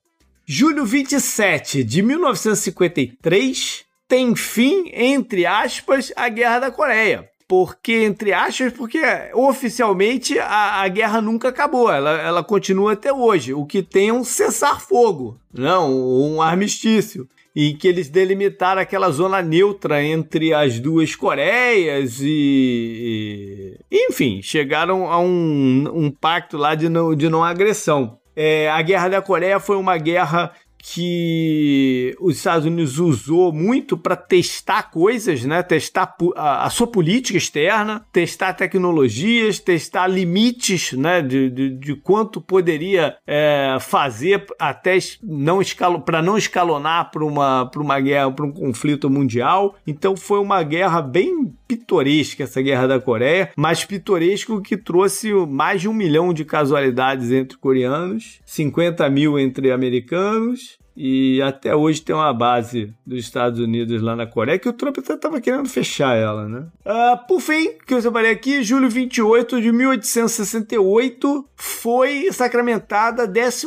Julho 27 de 1953 tem fim, entre aspas, a Guerra da Coreia. Porque, entre aspas, porque oficialmente a, a guerra nunca acabou, ela, ela continua até hoje. O que tem é um cessar-fogo, não, um armistício em que eles delimitaram aquela zona neutra entre as duas Coreias e, e- enfim, chegaram a um, um pacto lá de não, de não agressão. É, a Guerra da Coreia foi uma guerra que os Estados Unidos usou muito para testar coisas, né? Testar a, a sua política externa, testar tecnologias, testar limites, né? De, de, de quanto poderia é, fazer até não para não escalonar para uma, para uma guerra, para um conflito mundial. Então foi uma guerra bem pitoresca essa guerra da Coreia, mas pitoresco que trouxe mais de um milhão de casualidades entre coreanos, 50 mil entre americanos e até hoje tem uma base dos Estados Unidos lá na Coreia que o Trump até estava querendo fechar ela, né? Uh, por fim, que eu separei aqui, julho 28 de 1868 foi sacramentada a 14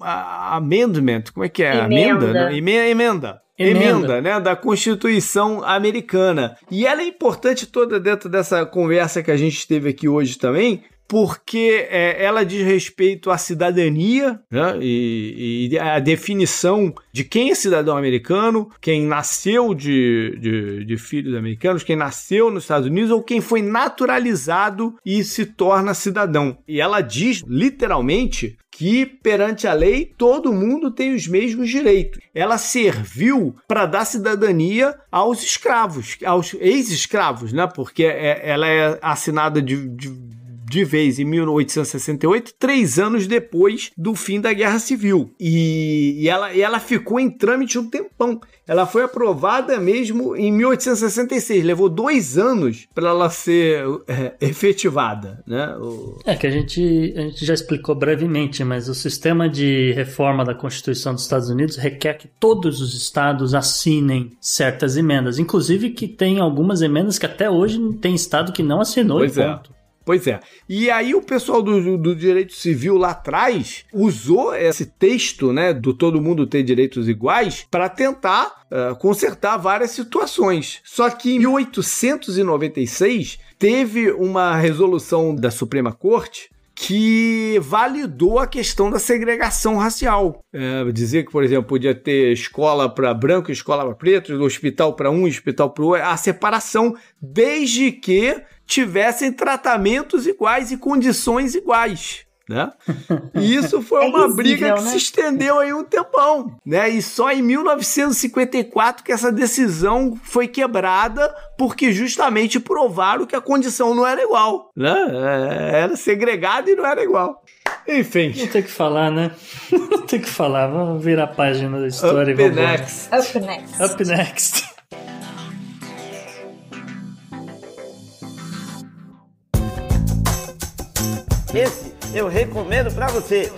Amendment, como é que é? Emenda. Amenda? Né? Emenda. Emenda. Emenda, né, da Constituição Americana. E ela é importante toda dentro dessa conversa que a gente teve aqui hoje também, porque é, ela diz respeito à cidadania né, e, e a definição de quem é cidadão americano, quem nasceu de, de, de, filhos americanos, quem nasceu nos Estados Unidos ou quem foi naturalizado e se torna cidadão. E ela diz literalmente que perante a lei todo mundo tem os mesmos direitos. Ela serviu para dar cidadania aos escravos, aos ex-escravos, né? Porque é, ela é assinada de, de de vez em 1868, três anos depois do fim da Guerra Civil. E, e, ela, e ela ficou em trâmite um tempão. Ela foi aprovada mesmo em 1866. Levou dois anos para ela ser é, efetivada. Né? O... É que a gente, a gente já explicou brevemente, mas o sistema de reforma da Constituição dos Estados Unidos requer que todos os estados assinem certas emendas. Inclusive que tem algumas emendas que até hoje tem estado que não assinou pois é. ponto. Pois é. E aí o pessoal do, do direito civil lá atrás usou esse texto, né, do todo mundo ter direitos iguais, para tentar uh, consertar várias situações. Só que em 1896 teve uma resolução da Suprema Corte que validou a questão da segregação racial. É, dizer que, por exemplo, podia ter escola para branco escola para preto, hospital para um hospital para outro, a separação, desde que tivessem tratamentos iguais e condições iguais. Né? [LAUGHS] E isso foi É uma briga que né? se estendeu aí um tempão, né? E só em 1954 que essa decisão foi quebrada porque justamente provaram que a condição não era igual, né? É, Era segregada e não era igual. Enfim. Não tem que falar, né? [LAUGHS] Não tem que falar. Vamos virar a página da história e Up vamos embora. next. Up next. Up next. Esse eu recomendo pra você.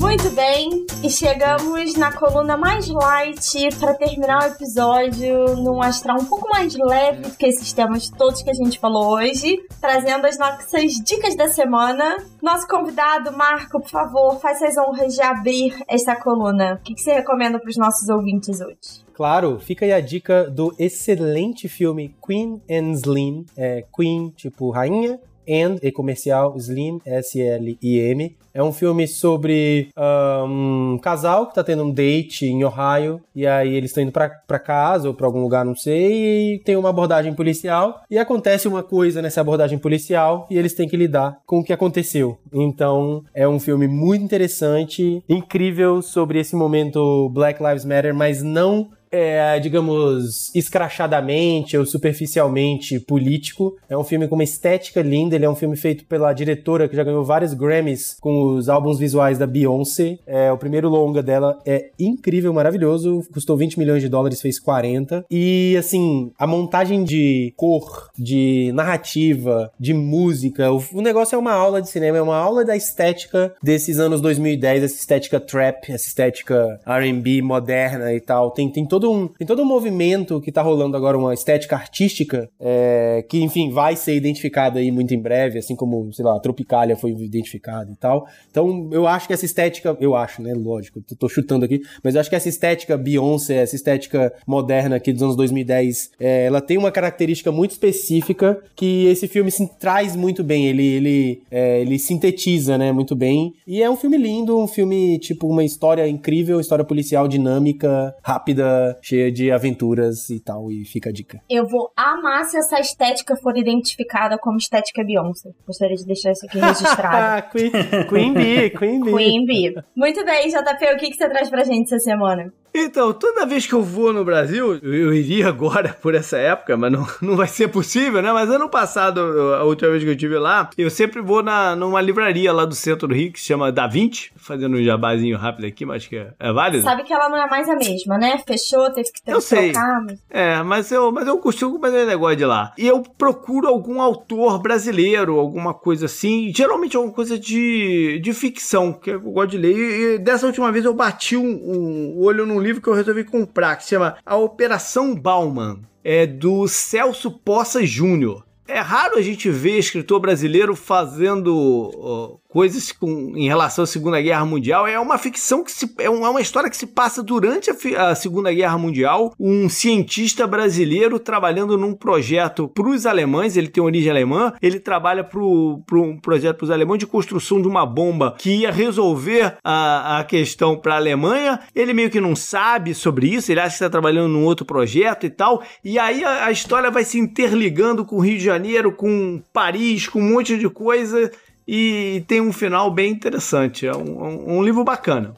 Muito bem, e chegamos na coluna mais light para terminar o episódio num astral um pouco mais leve do que esses temas todos que a gente falou hoje, trazendo as nossas dicas da semana. Nosso convidado, Marco, por favor, faça as honras de abrir esta coluna. O que, que você recomenda para os nossos ouvintes hoje? Claro, fica aí a dica do excelente filme Queen and Slim. É, Queen, tipo rainha, and e comercial Slim, S-L-I-M. É um filme sobre ah, um casal que tá tendo um date em Ohio, e aí eles estão indo pra casa ou pra algum lugar, não sei, e tem uma abordagem policial, e acontece uma coisa nessa abordagem policial, e eles têm que lidar com o que aconteceu. Então, é um filme muito interessante, incrível sobre esse momento Black Lives Matter, mas não é, digamos, escrachadamente ou superficialmente político. É um filme com uma estética linda, ele é um filme feito pela diretora que já ganhou vários Grammys com os álbuns visuais da Beyoncé. É, o primeiro longa dela é incrível, maravilhoso, custou 20 milhões de dólares, fez 40. E, assim, a montagem de cor, de narrativa, de música, o, o negócio é uma aula de cinema, é uma aula da estética desses anos 2010, essa estética trap, essa estética R&B moderna e tal. Tem, tem todo um tem todo um movimento que tá rolando agora, uma estética artística, é, que, enfim, vai ser identificada aí muito em breve, assim como, sei lá, a Tropicália foi identificada e tal. Então, eu acho que essa estética, eu acho, né, lógico, tô, tô chutando aqui, mas eu acho que essa estética Beyoncé, essa estética moderna aqui dos anos 2010, é, ela tem uma característica muito específica que esse filme se traz muito bem, ele, ele, é, ele sintetiza, né, muito bem. E é um filme lindo, um filme, tipo, uma história incrível, história policial dinâmica, rápida, cheia de aventuras e tal, e fica a dica. Eu vou amar se essa estética for identificada como estética Beyoncé. Gostaria de deixar isso aqui registrado. [LAUGHS] Queen, Queen Bee, Queen Bee. Queen Bee. Muito bem, JP, o que, que você traz pra gente essa semana? Então, toda vez que eu vou no Brasil, eu, eu iria agora [LAUGHS] por essa época, mas não, não vai ser possível, né? Mas ano passado, eu- a última vez que eu estive lá, eu sempre vou na, numa livraria lá do centro do Rio que se chama Da Vinci, fazendo um jabazinho rápido aqui, mas que é, é válido. Sabe que ela não é mais a mesma, né? Fechou, teve que ter Eu sei. trocar. Mas... É, mas eu, mas eu costumo fazer negócio de lá. E eu procuro algum autor brasileiro, alguma coisa assim. Geralmente alguma coisa de, de ficção, que eu gosto de ler. E, e dessa última vez eu bati um, um olho num livro que eu resolvi comprar, que se chama A Operação Bauman. É do Celso Poça Júnior. É raro a gente ver escritor brasileiro fazendo coisas com, em relação à Segunda Guerra Mundial. É uma ficção que se, é uma, é história que se passa durante a, a Segunda Guerra Mundial. Um cientista brasileiro trabalhando num projeto para os alemães, ele tem origem alemã, ele trabalha para um projeto para os alemães de construção de uma bomba que ia resolver a, a questão para a Alemanha. Ele meio que não sabe sobre isso, ele acha que está trabalhando num outro projeto e tal. E aí a, a história vai se interligando com o Rio de Janeiro, com Paris, com um monte de coisa. E tem um final bem interessante. É um, um- um livro bacana.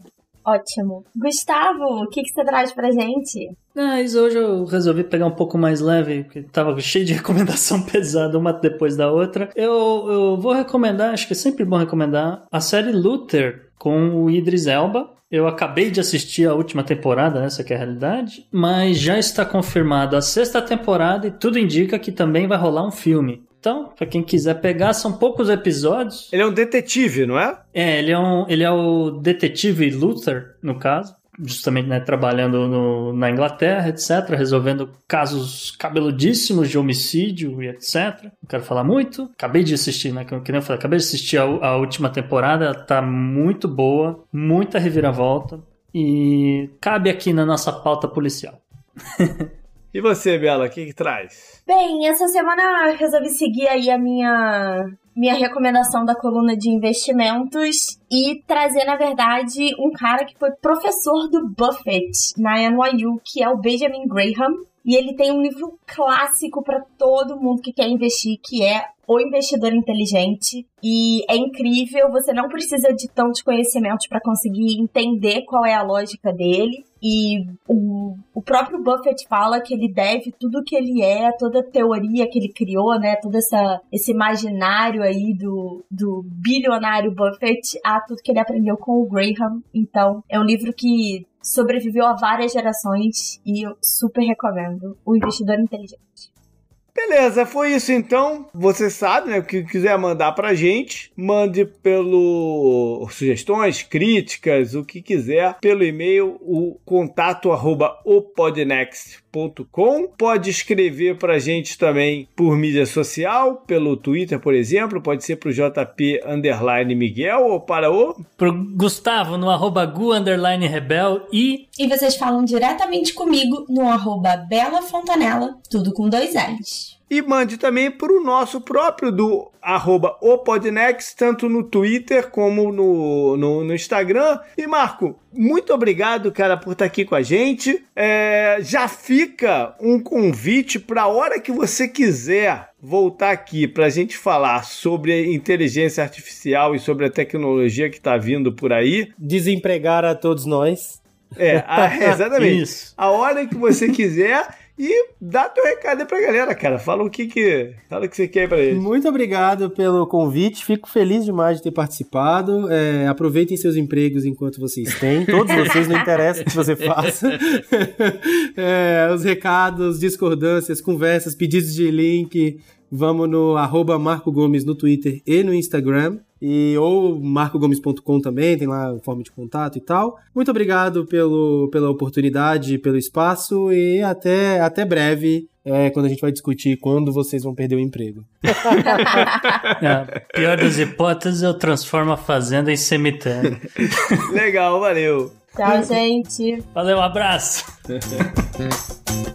Ótimo. Gustavo, o que, que você traz pra gente? Mas hoje eu resolvi pegar um pouco mais leve, porque tava cheio de [LAUGHS] recomendação pesada, uma depois da outra. Eu, eu vou recomendar, acho que é sempre bom recomendar, a série Luther com o Idris Elba. Eu acabei de assistir a última temporada, essa que é a realidade, mas já está confirmada a sexta temporada e tudo indica que também vai rolar um filme. Então, pra quem quiser pegar, são poucos episódios. Ele é um detetive, não é? É, ele é, um, ele é o detetive Luther, no caso. Justamente, né, trabalhando no- na Inglaterra, etc., resolvendo casos cabeludíssimos de homicídio e etc. Não quero falar muito. Acabei de assistir, né? Que, que nem eu falei, acabei de assistir a, a última temporada, tá muito boa, muita reviravolta. E cabe aqui na nossa pauta policial. [LAUGHS] E você, Bela, o que, que traz? Bem, essa semana eu resolvi seguir aí a minha minha recomendação da coluna de investimentos e trazer, na verdade, um cara que foi professor do Buffett na NYU, que é o Benjamin Graham. E ele tem um livro clássico para todo mundo que quer investir, que é O Investidor Inteligente. E é incrível, você não precisa de tantos conhecimentos para conseguir entender qual é a lógica dele. E o, o próprio Buffett fala que ele deve tudo que ele é, toda a teoria que ele criou, né? Todo essa, esse imaginário aí do, do bilionário Buffett a tudo que ele aprendeu com o Graham. Então, é um livro que sobreviveu a várias gerações e eu super recomendo. O Investidor Inteligente. Beleza, foi isso então. Você sabe, né? O que quiser mandar pra gente, mande pelo sugestões, críticas, o que quiser, pelo e-mail, o contato arroba opodnext.com. Pode escrever pra gente também por mídia social, pelo Twitter, por exemplo, pode ser pro JP underline Miguel ou para o. Pro Gustavo no arroba Gu underline Rebel e E vocês falam diretamente comigo no arroba Bela Fontanella, tudo com dois L's. E mande também para o nosso próprio do arroba tanto no Twitter como no, no, no Instagram. E Marco, muito obrigado, cara, por estar aqui com a gente. É, já fica um convite para a hora que você quiser voltar aqui para a gente falar sobre inteligência artificial e sobre a tecnologia que está vindo por aí. Desempregar a todos nós. É, a- [LAUGHS] exatamente. Isso. A hora que você quiser. E dá teu recado aí pra galera, cara. Fala o que que, fala o que você quer pra eles. Muito obrigado pelo convite. Fico feliz demais de ter participado. É, aproveitem seus empregos enquanto vocês têm. Todos [LAUGHS] vocês, não interessa o que você faça. [LAUGHS] É, os recados, discordâncias, conversas, pedidos de link. Vamos no arroba Marco Gomes no Twitter e no Instagram. E, ou marcogomes.com também, tem lá a forma de contato e tal. Muito obrigado pelo, pela oportunidade, pelo espaço e até, até breve, é, quando a gente vai discutir quando vocês vão perder o emprego. [LAUGHS] É, pior das hipóteses, eu transformo a fazenda em cemitério. Legal, valeu. Tchau, gente. Valeu, um abraço. [LAUGHS]